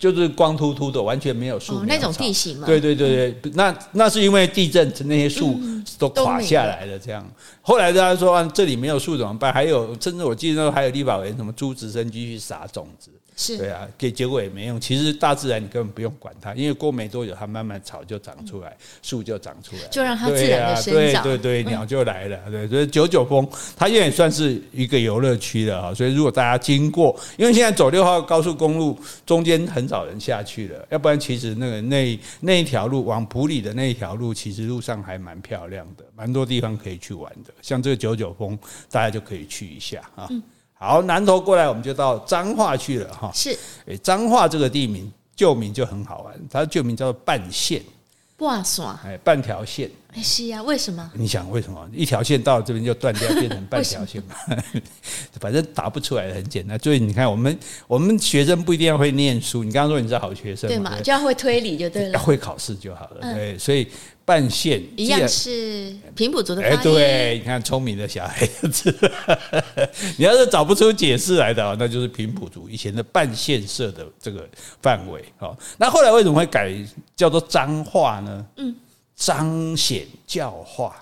[SPEAKER 1] 就是光秃秃的，完全没有树，哦，
[SPEAKER 2] 那种地形嘛。
[SPEAKER 1] 对对对对，嗯、那那是因为地震那些树都垮下来了，这样。后来大家说啊，这里没有树怎么办？还有，甚至我记得还有立法委员什么租直升机去撒种子。是对啊，给结果也没用。其实大自然你根本不用管它，因为过没多久，它慢慢草就长出来，树就长出来，
[SPEAKER 2] 就让它自然的生长。
[SPEAKER 1] 对对对，鸟就来了。对，所以九九峰它现在也算是一个游乐区了哈。所以如果大家经过，因为现在走六号高速公路中间很少人下去了，要不然其实那个那那一条路往普里的那一条路，其实路上还蛮漂亮的，蛮多地方可以去玩的。像这个九九峰，大家就可以去一下啊。好，南投过来我们就到彰化去了哈。是，诶，彰化这个地名旧名就很好玩，它的旧名叫做半线，
[SPEAKER 2] 半线，
[SPEAKER 1] 哎，半条线。
[SPEAKER 2] 哎，是呀，为什么？
[SPEAKER 1] 你想为什么？一条线到这边就断掉，变成半条线嘛？反正答不出来的很简单。所以你看，我们我们学生不一定要会念书，你刚刚说你是好学生，
[SPEAKER 2] 对嘛？就要会推理就对了，
[SPEAKER 1] 会考试就好了。对，所以。半线
[SPEAKER 2] 一样是平埔族的。哎，
[SPEAKER 1] 对，你看聪明的小孩子，你要是找不出解释来的，那就是平埔族以前的半线社的这个范围。好，那后来为什么会改叫做彰化呢？嗯，彰显教化。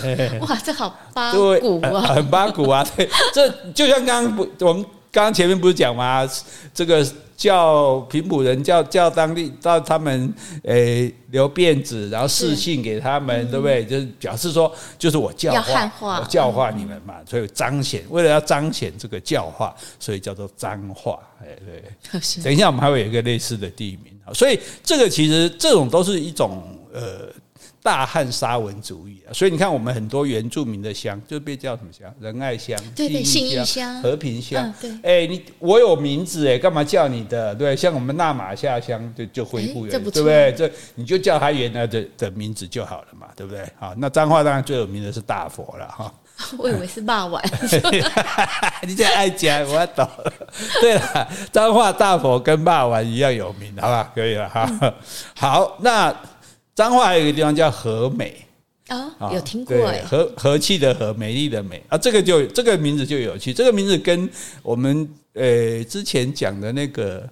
[SPEAKER 2] 哇，这好八股啊，
[SPEAKER 1] 很八股啊。对，这就像刚刚不，我们刚刚前面不是讲吗？这个。叫平埔人叫叫当地到他们诶留辫子，然后示信给他们，对不对？就是表示说，就是我教化，我教化你们嘛，所以彰显，为了要彰显这个教化，所以叫做彰化。哎，对，等一下我们还会有一个类似的地名啊，所以这个其实这种都是一种呃。大汉沙文主义啊，所以你看我们很多原住民的乡就被叫什么乡？仁爱乡、
[SPEAKER 2] 对对，信义乡、
[SPEAKER 1] 和平乡。
[SPEAKER 2] 嗯、对，
[SPEAKER 1] 哎、欸，你我有名字哎，干嘛叫你的？对，像我们纳玛夏乡就就恢复原，对不对？这你就叫他原来的的名字就好了嘛，对不对？好，那彰化当然最有名的是大佛了哈。
[SPEAKER 2] 我以为是骂完，
[SPEAKER 1] 你这爱讲，我懂。对了，彰化大佛跟骂完一样有名，好吧？可以了哈。嗯、好，那彰化还有一个地方叫和美
[SPEAKER 2] 啊，哦、有听过哎，
[SPEAKER 1] 和和气的和，美丽的美啊，这个就这个名字就有趣。这个名字跟我们呃之前讲的那个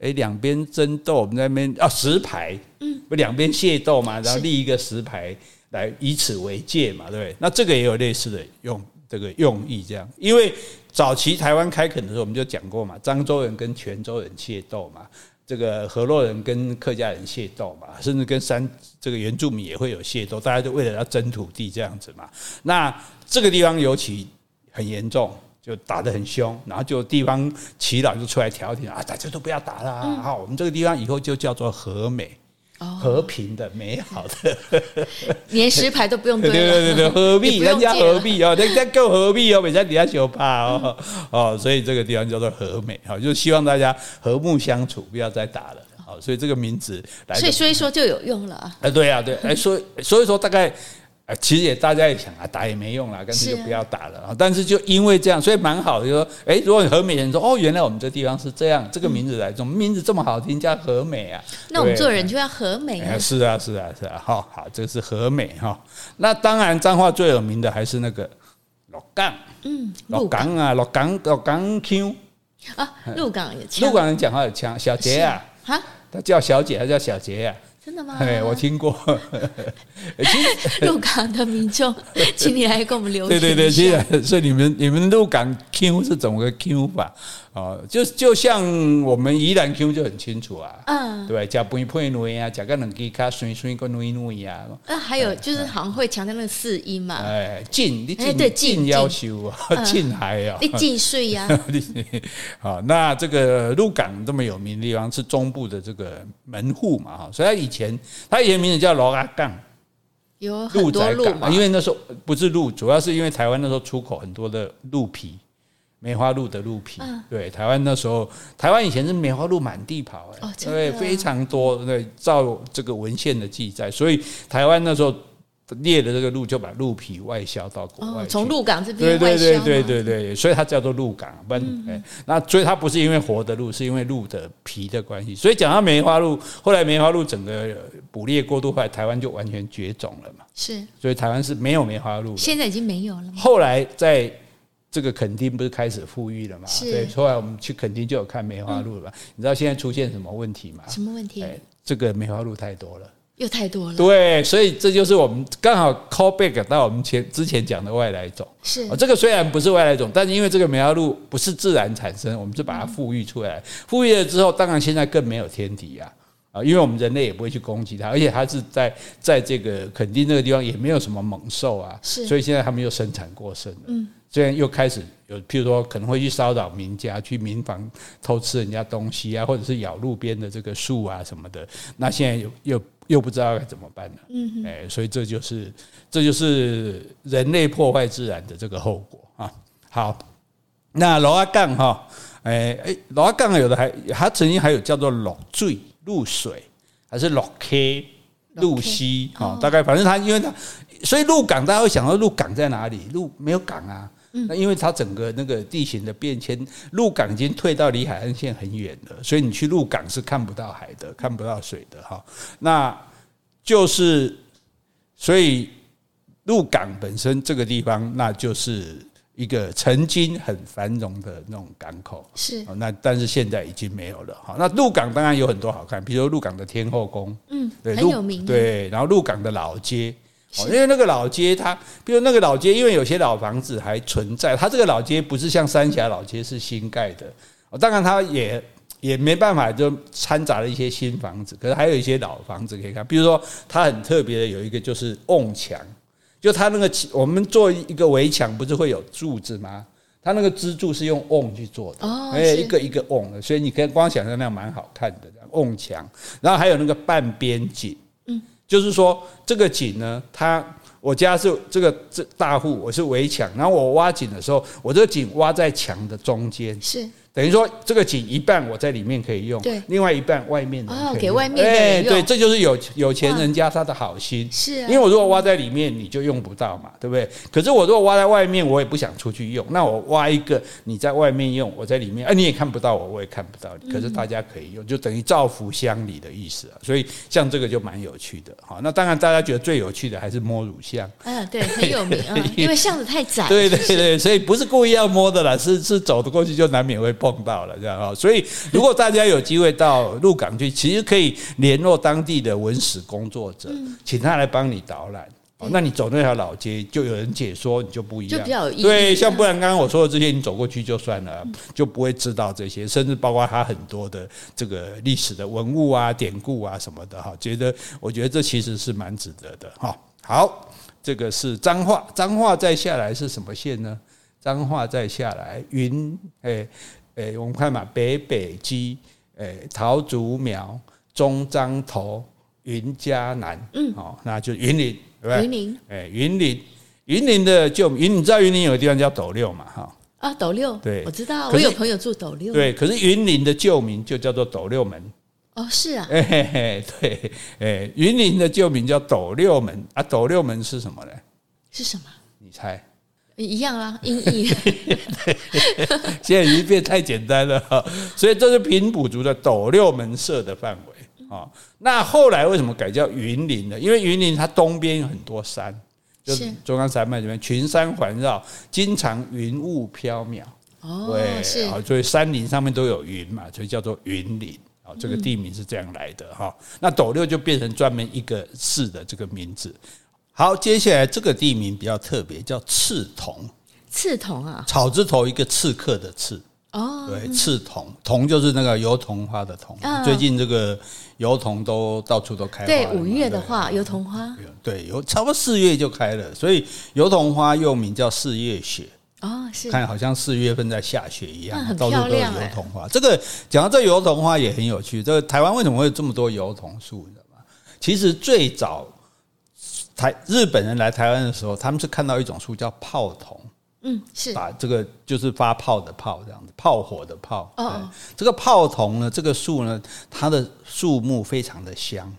[SPEAKER 1] 哎两边争斗，我们在那边啊石牌，嗯，不两边械斗嘛，然后立一个石牌。来以此为界嘛，对不对？那这个也有类似的用这个用意，这样，因为早期台湾开垦的时候，我们就讲过嘛，漳州人跟泉州人械斗嘛，这个河洛人跟客家人械斗嘛，甚至跟山这个原住民也会有械斗，大家就为了要争土地这样子嘛。那这个地方尤其很严重，就打得很凶，然后就地方耆老就出来调停啊，大家都不要打了，好，我们这个地方以后就叫做和美。和平的、美好的，
[SPEAKER 2] 连石牌都不用对
[SPEAKER 1] 对对对，何必 人家何必哦，人家够何必哦，每家底下求怕哦 哦，所以这个地方叫做和美哈，就希望大家和睦相处，不要再打了。好，所以这个名字来，
[SPEAKER 2] 所以所以说就有用了啊。
[SPEAKER 1] 对啊，对，哎，所以所以说大概。其实也大家也想啊，打也没用了，干脆就不要打了。但是就因为这样，所以蛮好的。就说，哎，如果你和美人说，哦，原来我们这地方是这样，这个名字来，怎么名字这么好听，叫和美啊？
[SPEAKER 2] 那我们做人就要和美啊。
[SPEAKER 1] 是啊，是啊，是啊。好好，这个是和美哈。那当然，彰化最有名的还是那个鹿港。嗯，鹿港啊，鹿港，鹿港腔
[SPEAKER 2] 啊，鹿港有腔。
[SPEAKER 1] 鹿港人讲话有腔，小杰啊，哈，他叫小姐，他叫小杰啊。
[SPEAKER 2] 真的吗？
[SPEAKER 1] 哎，我听过。
[SPEAKER 2] 入 港的民众，请你来给我们留言。
[SPEAKER 1] 对对对，其实所以你们你们入港 Q 是怎么个 Q 法？哦，就就像我们宜兰 Q 就很清楚啊，嗯，对，加不配女啊，加个两支卡顺顺个女女啊。
[SPEAKER 2] 那，还有就是好像会强调那个四音嘛。
[SPEAKER 1] 哎，进你进对进要求啊，进 还要
[SPEAKER 2] 你进税呀。
[SPEAKER 1] 好，那这个鹿港这么有名的地方是中部的这个门户嘛哈，所以它以前它以前名字叫罗阿港，
[SPEAKER 2] 有很多鹿嘛，
[SPEAKER 1] 因为那时候不是鹿，主要是因为台湾那时候出口很多的鹿皮。梅花鹿的鹿皮，对，台湾那时候，台湾以前是梅花鹿满地跑，哎，对，非常多，对，照这个文献的记载，所以台湾那时候猎的这个鹿就把鹿皮外销到国外，
[SPEAKER 2] 从鹿港这边
[SPEAKER 1] 对对对对对对，所以它叫做鹿港，不，哎，那所以它不是因为活的鹿，是因为鹿的皮的关系，所以讲到梅花鹿，后来梅花鹿整个捕猎过度，后来台湾就完全绝种了嘛，
[SPEAKER 2] 是，
[SPEAKER 1] 所以台湾是没有梅花鹿，
[SPEAKER 2] 现在已经没有了，
[SPEAKER 1] 后来在。这个垦丁不是开始富裕了嘛？对，后来我们去垦丁就有看梅花鹿了。你知道现在出现什么问题吗？
[SPEAKER 2] 什么问题？
[SPEAKER 1] 这个梅花鹿太多了，
[SPEAKER 2] 又太多了。
[SPEAKER 1] 对，所以这就是我们刚好 call back 到我们前之前讲的外来种。
[SPEAKER 2] 是，
[SPEAKER 1] 这个虽然不是外来种，但是因为这个梅花鹿不是自然产生，我们就把它富裕出来。富裕了之后，当然现在更没有天敌啊啊！因为我们人类也不会去攻击它，而且它是在在这个垦丁那个地方也没有什么猛兽啊，是，所以现在他们又生产过剩了。嗯。虽然又开始有，譬如说可能会去骚扰民家，去民房偷吃人家东西啊，或者是咬路边的这个树啊什么的。那现在又又又不知道该怎么办了。嗯哼，哎，所以这就是这就是人类破坏自然的这个后果啊。好，那老阿杠哈，哎哎，老阿杠有的还他曾经还有叫做鹿水、鹿水，还是鹿溪、鹿溪啊？大概反正它因为它，所以鹿港大家会想到鹿港在哪里？鹿没有港啊。那因为它整个那个地形的变迁，鹿港已经退到离海岸线很远了，所以你去鹿港是看不到海的，看不到水的哈。那就是，所以鹿港本身这个地方，那就是一个曾经很繁荣的那种港口。是，那但是现在已经没有了哈。那鹿港当然有很多好看，比如说鹿港的天后宫，嗯，对，很有名。对，然后鹿港的老街。因为那个老街，它比如那个老街，因为有些老房子还存在，它这个老街不是像三峡老街是新盖的，当然它也也没办法就掺杂了一些新房子，可是还有一些老房子可以看，比如说它很特别的有一个就是瓮墙，就它那个我们做一个围墙不是会有柱子吗？它那个支柱是用瓮去做的，哎，一个一个瓮的，所以你可以光想象那样蛮好看的瓮墙，然后还有那个半边锦。就是说这个井呢，它我家是这个这大户，我是围墙，然后我挖井的时候，我这个井挖在墙的中间，
[SPEAKER 2] 是。
[SPEAKER 1] 等于说，这个井一半我在里面可以用，
[SPEAKER 2] 对，
[SPEAKER 1] 另外一半外面的
[SPEAKER 2] 哦，给外面的
[SPEAKER 1] 哎，对，这就是有有钱人家他的好心，
[SPEAKER 2] 是啊。
[SPEAKER 1] 因为我如果挖在里面，你就用不到嘛，对不对？可是我如果挖在外面，我也不想出去用，那我挖一个你在外面用，我在里面，哎，你也看不到我，我也看不到你，可是大家可以用，就等于造福乡里的意思啊。所以像这个就蛮有趣的，好，那当然大家觉得最有趣的还是摸乳巷，
[SPEAKER 2] 嗯，对，很有名啊，因为巷子太窄，
[SPEAKER 1] 对对对，所以不是故意要摸的啦，是是走的过去就难免会碰到了这样。所以，如果大家有机会到鹿港去，其实可以联络当地的文史工作者，请他来帮你导览。那你走那条老街，就有人解说，你就不一样。
[SPEAKER 2] 就比较有意义。
[SPEAKER 1] 对，像不然刚刚我说的这些，你走过去就算了，就不会知道这些，甚至包括他很多的这个历史的文物啊、典故啊什么的哈。觉得，我觉得这其实是蛮值得的哈。好，这个是彰化，彰化再下来是什么县呢？彰化再下来云诶。诶，我们看嘛，北北基，诶，桃竹苗、中彰投、云嘉南，嗯，好，那就云林，对不对？云林，诶，云林，云林的就云，你知道云林有个地方叫斗六嘛？哈，啊，
[SPEAKER 2] 斗六，
[SPEAKER 1] 对，
[SPEAKER 2] 我知道，我有朋友住斗六，
[SPEAKER 1] 对，可是云林的旧名就叫做斗六门，
[SPEAKER 2] 哦，是啊，
[SPEAKER 1] 嘿嘿，对，诶，云林的旧名叫斗六门啊，斗六门是什么呢？
[SPEAKER 2] 是什么？
[SPEAKER 1] 你猜？
[SPEAKER 2] 一样啊，音译。
[SPEAKER 1] 现在已经变太简单了，所以这是平埔族的斗六门社的范围啊。那后来为什么改叫云林呢？因为云林它东边有很多山，就是中央山脉这边群山环绕，经常云雾飘渺。哦，对，是，所以山林上面都有云嘛，所以叫做云林。啊，这个地名是这样来的哈。那斗六就变成专门一个市的这个名字。好，接下来这个地名比较特别，叫刺桐。
[SPEAKER 2] 刺桐啊，
[SPEAKER 1] 草字头一个刺客的刺。哦，对，刺桐，桐就是那个油桐花的桐。最近这个油桐都到处都开花。
[SPEAKER 2] 对，五月的话，油桐花。
[SPEAKER 1] 对，有差不多四月就开了，所以油桐花又名叫四月雪。
[SPEAKER 2] 哦，是。
[SPEAKER 1] 看，好像四月份在下雪一
[SPEAKER 2] 样。到处都有
[SPEAKER 1] 油桐花。这个讲到这油桐花也很有趣。这个台湾为什么会有这么多油桐树？你知道吗？其实最早。台日本人来台湾的时候，他们是看到一种树叫炮桐，
[SPEAKER 2] 嗯，是
[SPEAKER 1] 把这个就是发炮的炮这样子，炮火的炮。哦，这个炮筒呢，这个树呢，它的树木非常的香。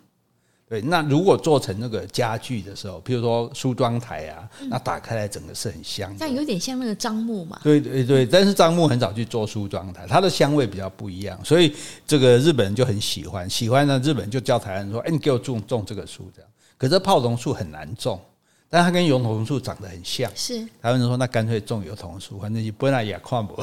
[SPEAKER 1] 对，那如果做成那个家具的时候，比如说梳妆台啊，那打开来整个是很香的。
[SPEAKER 2] 但有点像那个樟木嘛。
[SPEAKER 1] 对对对，但是樟木很少去做梳妆台，它的香味比较不一样，所以这个日本人就很喜欢。喜欢呢，日本人就叫台湾人说：“哎，你给我种种这个树这样。”可是泡桐树很难种，但它跟油桐树长得很像。是台湾人说，那干脆种油桐树，反正你本来也看不。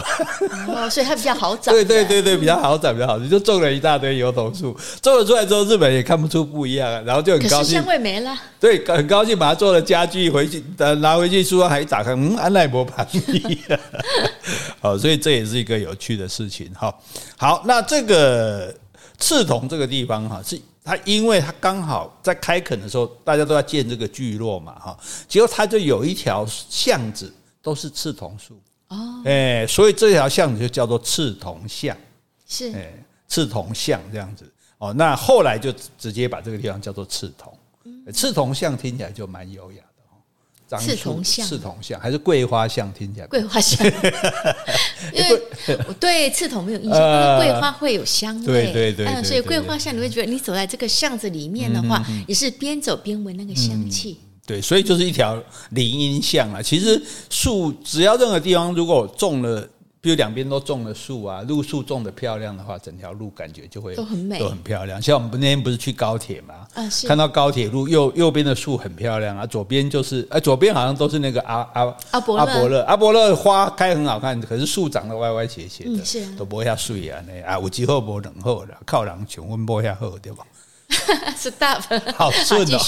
[SPEAKER 2] 哦，所以它比较好长。
[SPEAKER 1] 对对对对，比较好长，比较好。你就种了一大堆油桐树，种了出来之后，日本也看不出不一样，然后就很高兴。
[SPEAKER 2] 香味没了。
[SPEAKER 1] 对，很高兴把它做了家具回去，拿回去书上还一打开，嗯，安奈博盘。好，所以这也是一个有趣的事情。好，好，那这个刺桐这个地方哈是。它因为他刚好在开垦的时候，大家都要建这个聚落嘛，哈，结果他就有一条巷子都是刺桐树。哦，哎，所以这条巷子就叫做刺桐巷，是。哎，刺桐巷这样子。哦。那后来就直接把这个地方叫做刺桐，刺桐巷听起来就蛮优雅。
[SPEAKER 2] 刺桐像，
[SPEAKER 1] 刺桐像还是桂花像？听起来
[SPEAKER 2] 桂花像，因为我对刺桐没有印象，因为桂花会有香味，
[SPEAKER 1] 对对对，
[SPEAKER 2] 所以桂花巷你会觉得你走在这个巷子里面的话，你是边走边闻那个香气。
[SPEAKER 1] 对，所以就是一条林荫巷啊。其实树只要任何地方如果种了。比如两边都种了树啊，路树种的漂亮的话，整条路感觉就会
[SPEAKER 2] 都很美，
[SPEAKER 1] 都很漂亮。像我们那天不是去高铁嘛，啊，看到高铁路右右边的树很漂亮啊，左边就是哎，左边好像都是那个阿阿阿伯阿伯乐阿伯乐花开很好看，可是树长得歪歪斜斜的，嗯、是都不会下水啊那啊，有机会不冷厚的，靠人穷温不下厚对吧
[SPEAKER 2] ？？Stop，
[SPEAKER 1] 好顺哦，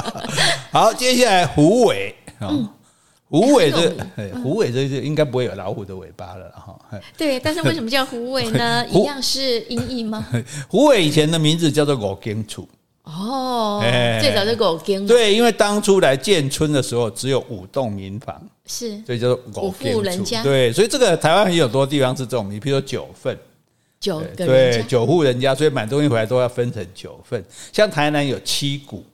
[SPEAKER 1] 好，接下来虎尾啊。嗯虎尾这，虎尾这就应该不会有老虎的尾巴了哈。
[SPEAKER 2] 对，但是为什么叫虎尾呢？一样是音译吗？
[SPEAKER 1] 虎尾以前的名字叫做五间厝。
[SPEAKER 2] 哦，最早是五根。
[SPEAKER 1] 对，因为当初来建村的时候只有五栋民房，
[SPEAKER 2] 是，
[SPEAKER 1] 所以叫做五户人家。对，所以这个台湾很有多地方是这种，你比如说九份，
[SPEAKER 2] 九
[SPEAKER 1] 对九户人家，所以买东西回来都要分成九份。像台南有七股。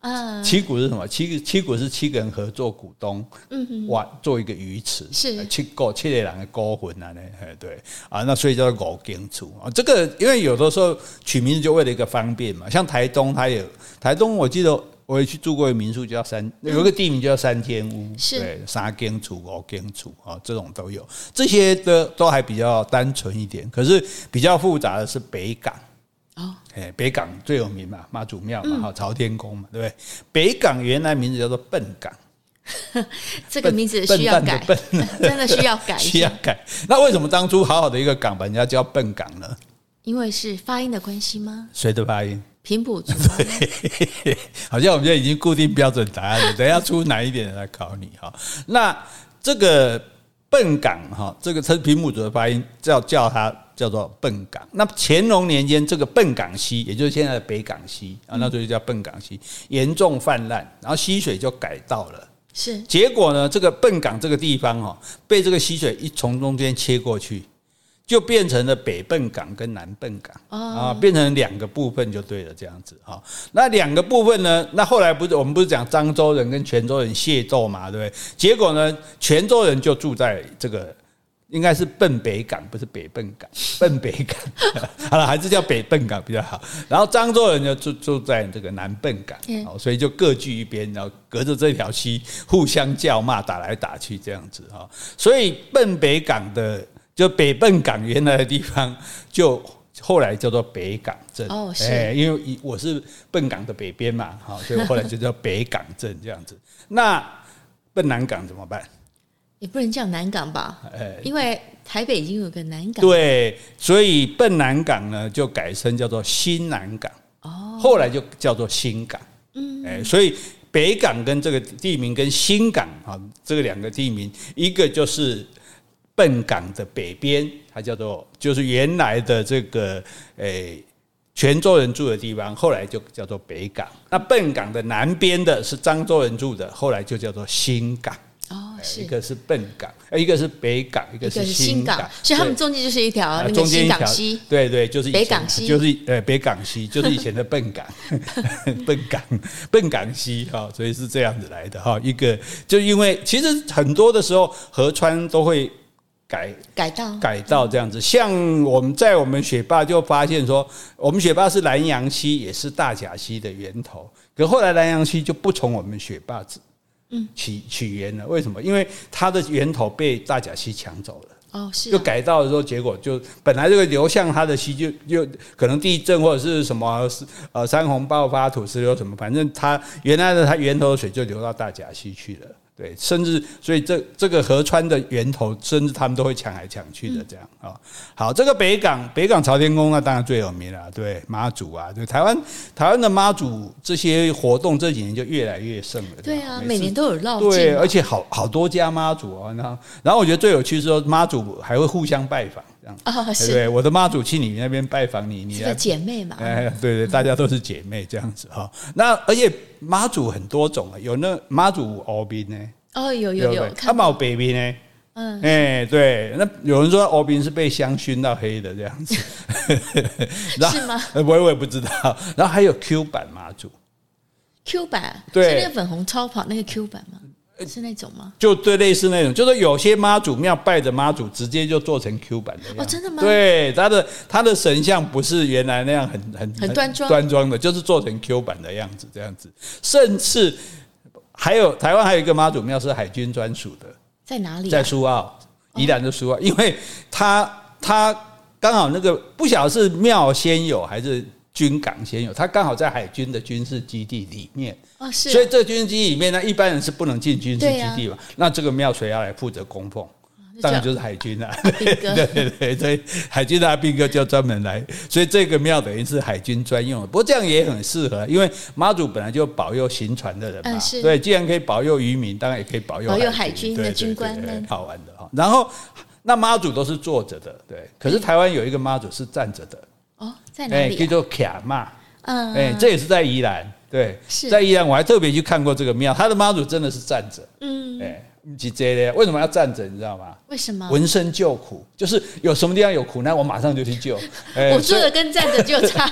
[SPEAKER 2] 啊，
[SPEAKER 1] 七股是什么？七个七股是七个人合作股东，嗯哼，哇，做一个鱼池，
[SPEAKER 2] 是。
[SPEAKER 1] 七个七个人的股份啊，呢，对。啊，那所以叫做五间厝。啊。这个因为有的时候取名字就为了一个方便嘛，像台东它有台东，我记得我也去住过一个民宿，叫三有一个地名叫三天屋，
[SPEAKER 2] 是。
[SPEAKER 1] 对，三间厝五间厝啊，这种都有，这些的都还比较单纯一点，可是比较复杂的是北港。
[SPEAKER 2] 哦，
[SPEAKER 1] 哎，北港最有名嘛，妈祖庙嘛，哈，朝天宫嘛，对不对？北港原来名字叫做笨港，
[SPEAKER 2] 这个名字需要改，
[SPEAKER 1] 笨，
[SPEAKER 2] 真的需要改，
[SPEAKER 1] 需要改。那为什么当初好好的一个港把人家叫笨港呢？
[SPEAKER 2] 因为是发音的关系吗？
[SPEAKER 1] 谁的发音？
[SPEAKER 2] 平埔族。
[SPEAKER 1] 对，好像我们现在已经固定标准答案了，等一下出难一点的来考你哈。那这个笨港哈，这个称平埔族的发音，叫叫它。叫做笨港。那乾隆年间，这个笨港溪，也就是现在的北港溪啊，那时候就叫笨港溪，严重泛滥，然后溪水就改道了。
[SPEAKER 2] 是，
[SPEAKER 1] 结果呢，这个笨港这个地方哈，被这个溪水一从中间切过去，就变成了北笨港跟南笨港啊，变成两个部分就对了，这样子哈。那两个部分呢，那后来不是我们不是讲漳州人跟泉州人械斗嘛，对不对？结果呢，泉州人就住在这个。应该是笨北港，不是北笨港。笨北港，好了，还是叫北笨港比较好。然后漳州人就住住在这个南笨港，哦，所以就各据一边，然后隔着这条溪互相叫骂，打来打去这样子哈。所以笨北港的就北笨港原来的地方，就后来叫做北港镇。哦，是，因为我是笨港的北边嘛，好，所以后来就叫北港镇这样子。那笨南港怎么办？
[SPEAKER 2] 也不能叫南港吧，因为台北已经有个南港。
[SPEAKER 1] 对，所以笨南港呢就改称叫做新南港。哦，后来就叫做新港。嗯，哎，所以北港跟这个地名跟新港啊，这个两个地名，一个就是笨港的北边，它叫做就是原来的这个诶泉州人住的地方，后来就叫做北港。那笨港的南边的是漳州人住的，后来就叫做新港。一个是笨港，一个是北港，一个是新港，
[SPEAKER 2] 所以他们中间就是一条那个新港西，
[SPEAKER 1] 对对，就是
[SPEAKER 2] 北港西，
[SPEAKER 1] 就是呃北港西，就是以前的笨港，笨港笨港西哈，所以是这样子来的哈。一个就因为其实很多的时候河川都会改
[SPEAKER 2] 改道
[SPEAKER 1] 改道这样子，像我们在我们雪霸就发现说，我们雪霸是南洋溪，也是大甲溪的源头，可后来南洋溪就不从我们雪霸子。嗯，起起源了，为什么？因为它的源头被大甲溪抢走了。哦，是。就改造的时候，结果就本来这个流向它的溪就就可能地震或者是什么呃山洪爆发、土石流什么，反正它原来的它源头的水就流到大甲溪去了。对，甚至所以这这个河川的源头，甚至他们都会抢来抢去的这样啊。好，这个北港北港朝天宫那当然最有名了，对妈祖啊，对台湾台湾的妈祖这些活动这几年就越来越盛了。
[SPEAKER 2] 对啊，每年都有绕境。
[SPEAKER 1] 对，而且好好多家妈祖啊，然后然后我觉得最有趣是说妈祖还会互相拜访。
[SPEAKER 2] 哦，是，
[SPEAKER 1] 对，我的妈祖去你那边拜访你，你
[SPEAKER 2] 的姐妹嘛？
[SPEAKER 1] 哎，对对，大家都是姐妹这样子哈。那而且妈祖很多种啊，有那妈祖欧宾呢？哦，
[SPEAKER 2] 有有有，
[SPEAKER 1] 他冇北边呢？嗯，哎，对，那有人说欧宾是被香熏到黑的这样子，
[SPEAKER 2] 是吗？
[SPEAKER 1] 我我也不知道。然后还有 Q 版妈祖
[SPEAKER 2] ，Q 版，对，是那个粉红超跑那个 Q 版吗？是那种吗？
[SPEAKER 1] 就对，类似那种，就是有些妈祖庙拜的妈祖，直接就做成 Q 版的。
[SPEAKER 2] 哦，真的吗？
[SPEAKER 1] 对，他的他的神像不是原来那样很很
[SPEAKER 2] 很端庄
[SPEAKER 1] 端庄的，就是做成 Q 版的样子，这样子。甚至还有台湾还有一个妈祖庙是海军专属的，
[SPEAKER 2] 在哪里？
[SPEAKER 1] 在苏澳，宜兰的苏澳，因为他他刚好那个不晓得是庙先有还是。军港先有，它刚好在海军的军事基地里面，
[SPEAKER 2] 哦是，
[SPEAKER 1] 所以这个军事基地里面呢，一般人是不能进军事基地嘛。那这个庙谁要来负责供奉？当然就是海军了。对对对，所以海军的阿兵哥就专门来，所以这个庙等于是海军专用的。不过这样也很适合，因为妈祖本来就保佑行船的人嘛。对，既然可以保佑渔民，当然也可以保佑保
[SPEAKER 2] 佑海军的军官们。
[SPEAKER 1] 好玩的哈。然后那妈祖都是坐着的，对。可是台湾有一个妈祖是站着的。
[SPEAKER 2] 哦，在哪里、啊？
[SPEAKER 1] 叫做卡嘛，嗯，哎，这也是在宜兰，对，在宜兰，我还特别去看过这个庙，他的妈祖真的是站着，嗯，哎，几这咧？为什么要站着？你知道吗？
[SPEAKER 2] 为什么？
[SPEAKER 1] 闻声救苦，就是有什么地方有苦难，我马上就去救。
[SPEAKER 2] 欸、我坐着跟站着就差，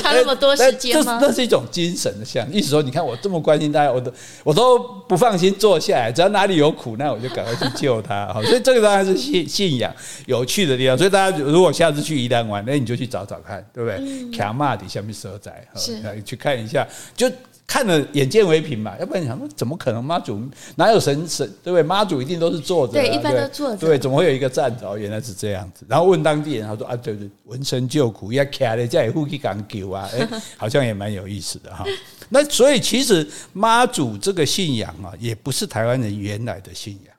[SPEAKER 2] 差那么多时间吗？
[SPEAKER 1] 那是一种精神的像，意思说，你看我这么关心大家，我都我都不放心坐下来，只要哪里有苦难，我就赶快去救他。好，所以这个当然是信信仰有趣的地方。所以大家如果下次去宜兰玩，那你就去找找看，对不对？卡马底下面蛇仔，是去看一下就。看了眼见为凭嘛，要不然你想说怎么可能妈祖哪有神神对不对？妈祖一定都是坐着，
[SPEAKER 2] 对，一般都坐着，
[SPEAKER 1] 对，怎么会有一个站着？哦原来是这样子。然后问当地人，他说啊，对对，闻声救苦，要卡的在呼吸港救啊，哎，好像也蛮有意思的哈。那所以其实妈祖这个信仰啊，也不是台湾人原来的信仰。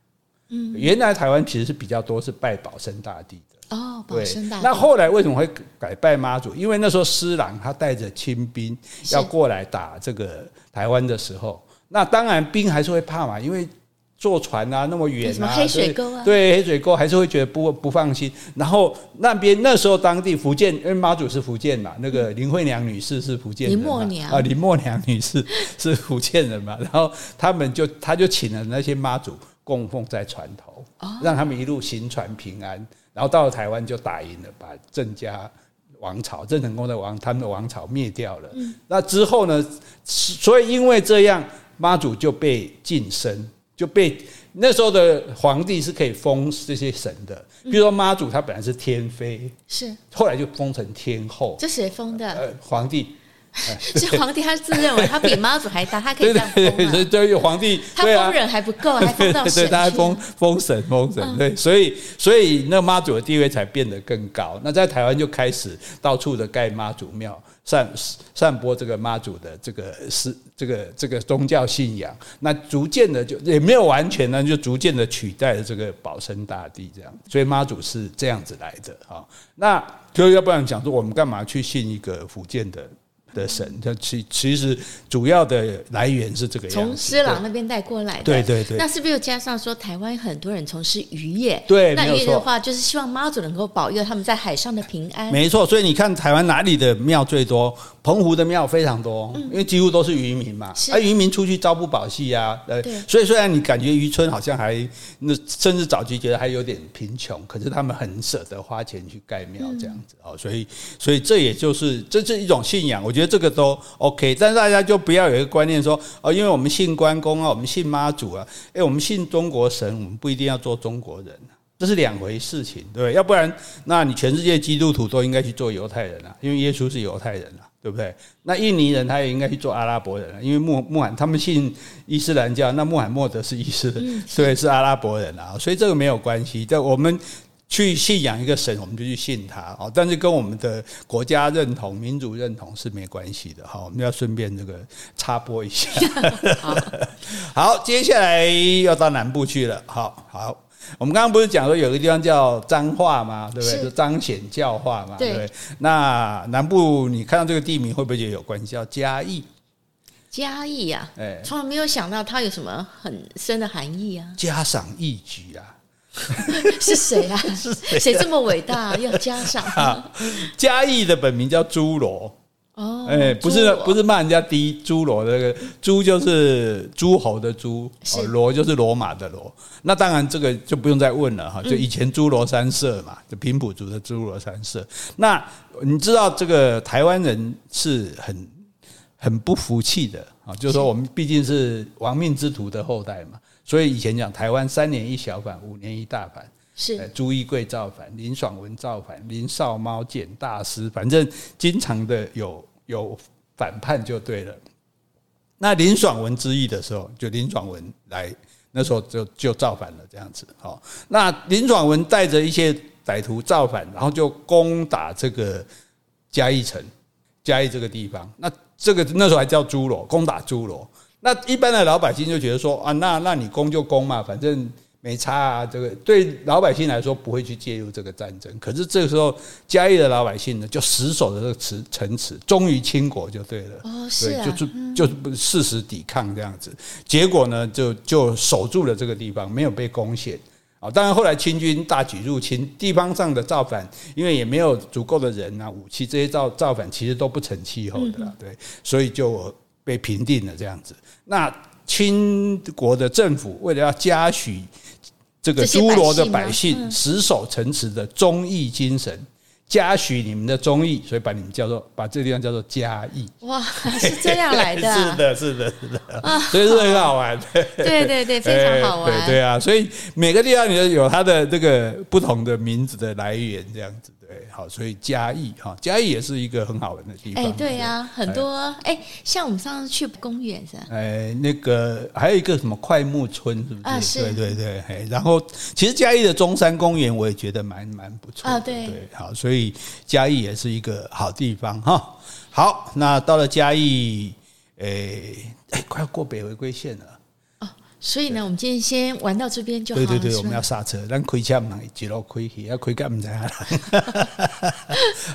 [SPEAKER 1] 嗯，原来台湾其实是比较多是拜保生大帝的。
[SPEAKER 2] 哦，保生大帝。
[SPEAKER 1] 那后来为什么会改拜妈祖？因为那时候施琅他带着亲兵要过来打这个台湾的时候，那当然兵还是会怕嘛，因为坐船啊那么远啊，
[SPEAKER 2] 黑水沟啊，
[SPEAKER 1] 对黑水沟还是会觉得不不放心。然后那边那时候当地福建，因为妈祖是福建嘛，那个林惠娘女士是福建人，林默娘啊，林默娘女士 是福建人嘛，然后他们就他就请了那些妈祖供奉在船头，让他们一路行船平安。然后到了台湾就打赢了，把郑家王朝郑成功的王他们的王朝灭掉了。嗯、那之后呢？所以因为这样，妈祖就被晋升，就被那时候的皇帝是可以封这些神的。比如说妈祖，他本来是天妃，是后来就封成天后。
[SPEAKER 2] 这谁封的？
[SPEAKER 1] 呃，皇帝。
[SPEAKER 2] 是皇帝，他自认为他比妈祖还大，他可以这样封。对对
[SPEAKER 1] 对，对皇帝
[SPEAKER 2] 他封人还不够，还封到神。对，
[SPEAKER 1] 他还封封神封神。对，所以所以那妈祖的地位才变得更高。那在台湾就开始到处的盖妈祖庙，散散播这个妈祖的这个是这个这个宗教信仰。那逐渐的就也没有完全呢，就逐渐的取代了这个保生大帝这样。所以妈祖是这样子来的啊。那就要不然讲说，我们干嘛去信一个福建的？的神，它其其实主要的来源是这个样子，
[SPEAKER 2] 从施琅那边带过来的。
[SPEAKER 1] 对对对，
[SPEAKER 2] 那是不是又加上说台湾很多人从事渔业？
[SPEAKER 1] 对，
[SPEAKER 2] 那渔业的话，就是希望妈祖能够保佑他们在海上的平安。
[SPEAKER 1] 没错，所以你看台湾哪里的庙最多？澎湖的庙非常多，因为几乎都是渔民嘛，而渔民出去朝不保夕啊，呃，所以虽然你感觉渔村好像还那甚至早期觉得还有点贫穷，可是他们很舍得花钱去盖庙这样子哦，所以所以这也就是这是一种信仰，我觉得这个都 OK，但是大家就不要有一个观念说哦，因为我们信关公啊，我们信妈祖啊，诶，我们信中国神，我们不一定要做中国人。这是两回事情，对不对？要不然，那你全世界基督徒都应该去做犹太人啊，因为耶稣是犹太人啊，对不对？那印尼人他也应该去做阿拉伯人啊，因为穆穆罕他们信伊斯兰教，那穆罕默德是伊斯兰，对，是阿拉伯人啊，所以这个没有关系。但我们去信仰一个神，我们就去信他哦，但是跟我们的国家认同、民族认同是没关系的。哈，我们要顺便这个插播一下。好，好，接下来要到南部去了。好好。我们刚刚不是讲说有个地方叫彰化吗？对不对？就彰显教化嘛，对不对？那南部你看到这个地名会不会觉得有关系？叫嘉义，
[SPEAKER 2] 嘉义呀，哎，从来没有想到它有什么很深的含义啊！
[SPEAKER 1] 嘉赏义举啊，
[SPEAKER 2] 是谁啊？是谁这么伟大要嘉赏？
[SPEAKER 1] 嘉义的本名叫朱罗。哦，哎，不是不是骂人家低侏罗的那个诸就是诸侯的诸，罗就是罗马的罗。那当然这个就不用再问了哈，就以前诸罗三社嘛，就平埔族的诸罗三社。那你知道这个台湾人是很很不服气的啊，就是说我们毕竟是亡命之徒的后代嘛，所以以前讲台湾三年一小反，五年一大反。是朱一贵造反，林爽文造反，林少猫简大师，反正经常的有有反叛就对了。那林爽文之役的时候，就林爽文来，那时候就就造反了，这样子。好，那林爽文带着一些歹徒造反，然后就攻打这个嘉义城，嘉义这个地方。那这个那时候还叫诸罗，攻打诸罗。那一般的老百姓就觉得说啊，那那你攻就攻嘛，反正。没差啊，这个对老百姓来说不会去介入这个战争。可是这个时候，嘉义的老百姓呢，就死守着这个城城池，忠于清国就对了。哦，是啊，对，就就誓死抵抗这样子。结果呢，就就守住了这个地方，没有被攻陷。啊，当然后来清军大举入侵，地方上的造反，因为也没有足够的人啊、武器，这些造造反其实都不成气候的啦。对，所以就被平定了这样子。那。清国的政府为了要嘉许这个诸罗的百姓死守城池的忠义精神。嘉许你们的忠义，所以把你们叫做把这个地方叫做嘉义。
[SPEAKER 2] 哇，是这样来的？
[SPEAKER 1] 是的，是的，是的，啊、所以是很好玩。
[SPEAKER 2] 对对对，非常好玩。
[SPEAKER 1] 对对啊，所以每个地方你都有它的这个不同的名字的来源，这样子。对，好，所以嘉义哈，嘉义也是一个很好玩的地方。
[SPEAKER 2] 哎，对呀，很多哎，像我们上次去公园是吧？
[SPEAKER 1] 哎，那个还有一个什么快木村，是不是？
[SPEAKER 2] 啊，是。
[SPEAKER 1] 对对对，哎，然后其实嘉义的中山公园我也觉得蛮蛮不错
[SPEAKER 2] 啊，对
[SPEAKER 1] 对，好，所以嘉义也是一个好地方哈。好，那到了嘉义，哎哎，快要过北回归线了。
[SPEAKER 2] 所以呢，我们今天先玩到这边就好。
[SPEAKER 1] 对对对，我们要刹车，咱开车不能一路开去，要开干不在。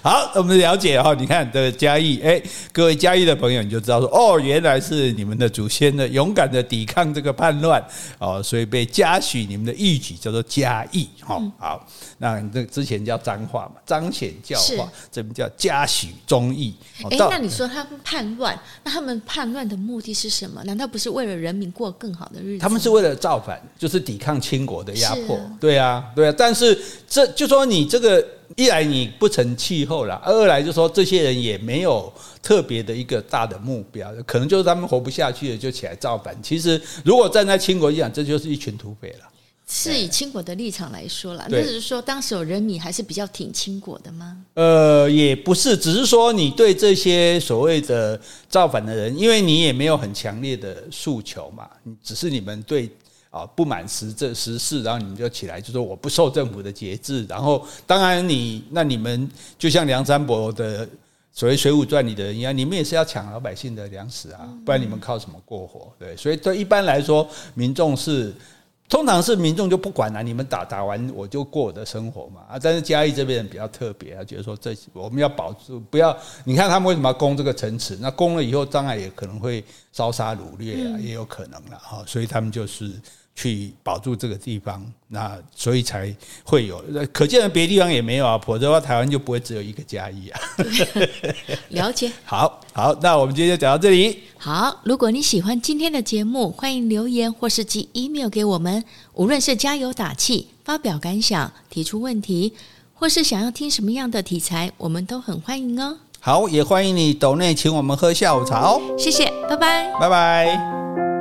[SPEAKER 1] 好，我们了解哈，你看的嘉义，哎，各位嘉义的朋友，你就知道说，哦，原来是你们的祖先的勇敢的抵抗这个叛乱哦，所以被嘉许你们的义举叫做嘉义哈。好，那这之前叫彰化嘛，彰显教化，这边叫嘉许忠义。
[SPEAKER 2] 哎，那你说他们叛乱，那他们叛乱的目的是什么？难道不是为了人民过更好的日子？
[SPEAKER 1] 他们是为了造反，就是抵抗清国的压迫。对啊，对啊。但是这就说你这个一来你不成气候了，二来就说这些人也没有特别的一个大的目标，可能就是他们活不下去了就起来造反。其实如果站在清国一讲，这就是一群土匪了。
[SPEAKER 2] 是以清国的立场来说了，那只是说当时有人民还是比较挺清国的吗？
[SPEAKER 1] 呃，也不是，只是说你对这些所谓的造反的人，因为你也没有很强烈的诉求嘛，只是你们对啊不满时这时事，然后你们就起来就说我不受政府的节制，然后当然你那你们就像梁山伯的所谓《水浒传》里的人一样，你们也是要抢老百姓的粮食啊，不然你们靠什么过活？对，所以对一般来说，民众是。通常是民众就不管了，你们打打完我就过我的生活嘛啊！但是嘉义这边人比较特别啊，觉得说这我们要保住，不要你看他们为什么要攻这个城池？那攻了以后，当然也可能会烧杀掳掠啊，也有可能了哈。所以他们就是去保住这个地方，那所以才会有。可见的别的地方也没有啊，否则的话台湾就不会只有一个嘉义啊。
[SPEAKER 2] 了解。
[SPEAKER 1] 好好，那我们今天就讲到这里。
[SPEAKER 2] 好，如果你喜欢今天的节目，欢迎留言或是寄 email 给我们。无论是加油打气、发表感想、提出问题，或是想要听什么样的题材，我们都很欢迎哦。
[SPEAKER 1] 好，也欢迎你抖内请我们喝下午茶哦。
[SPEAKER 2] 谢谢，拜拜，
[SPEAKER 1] 拜拜。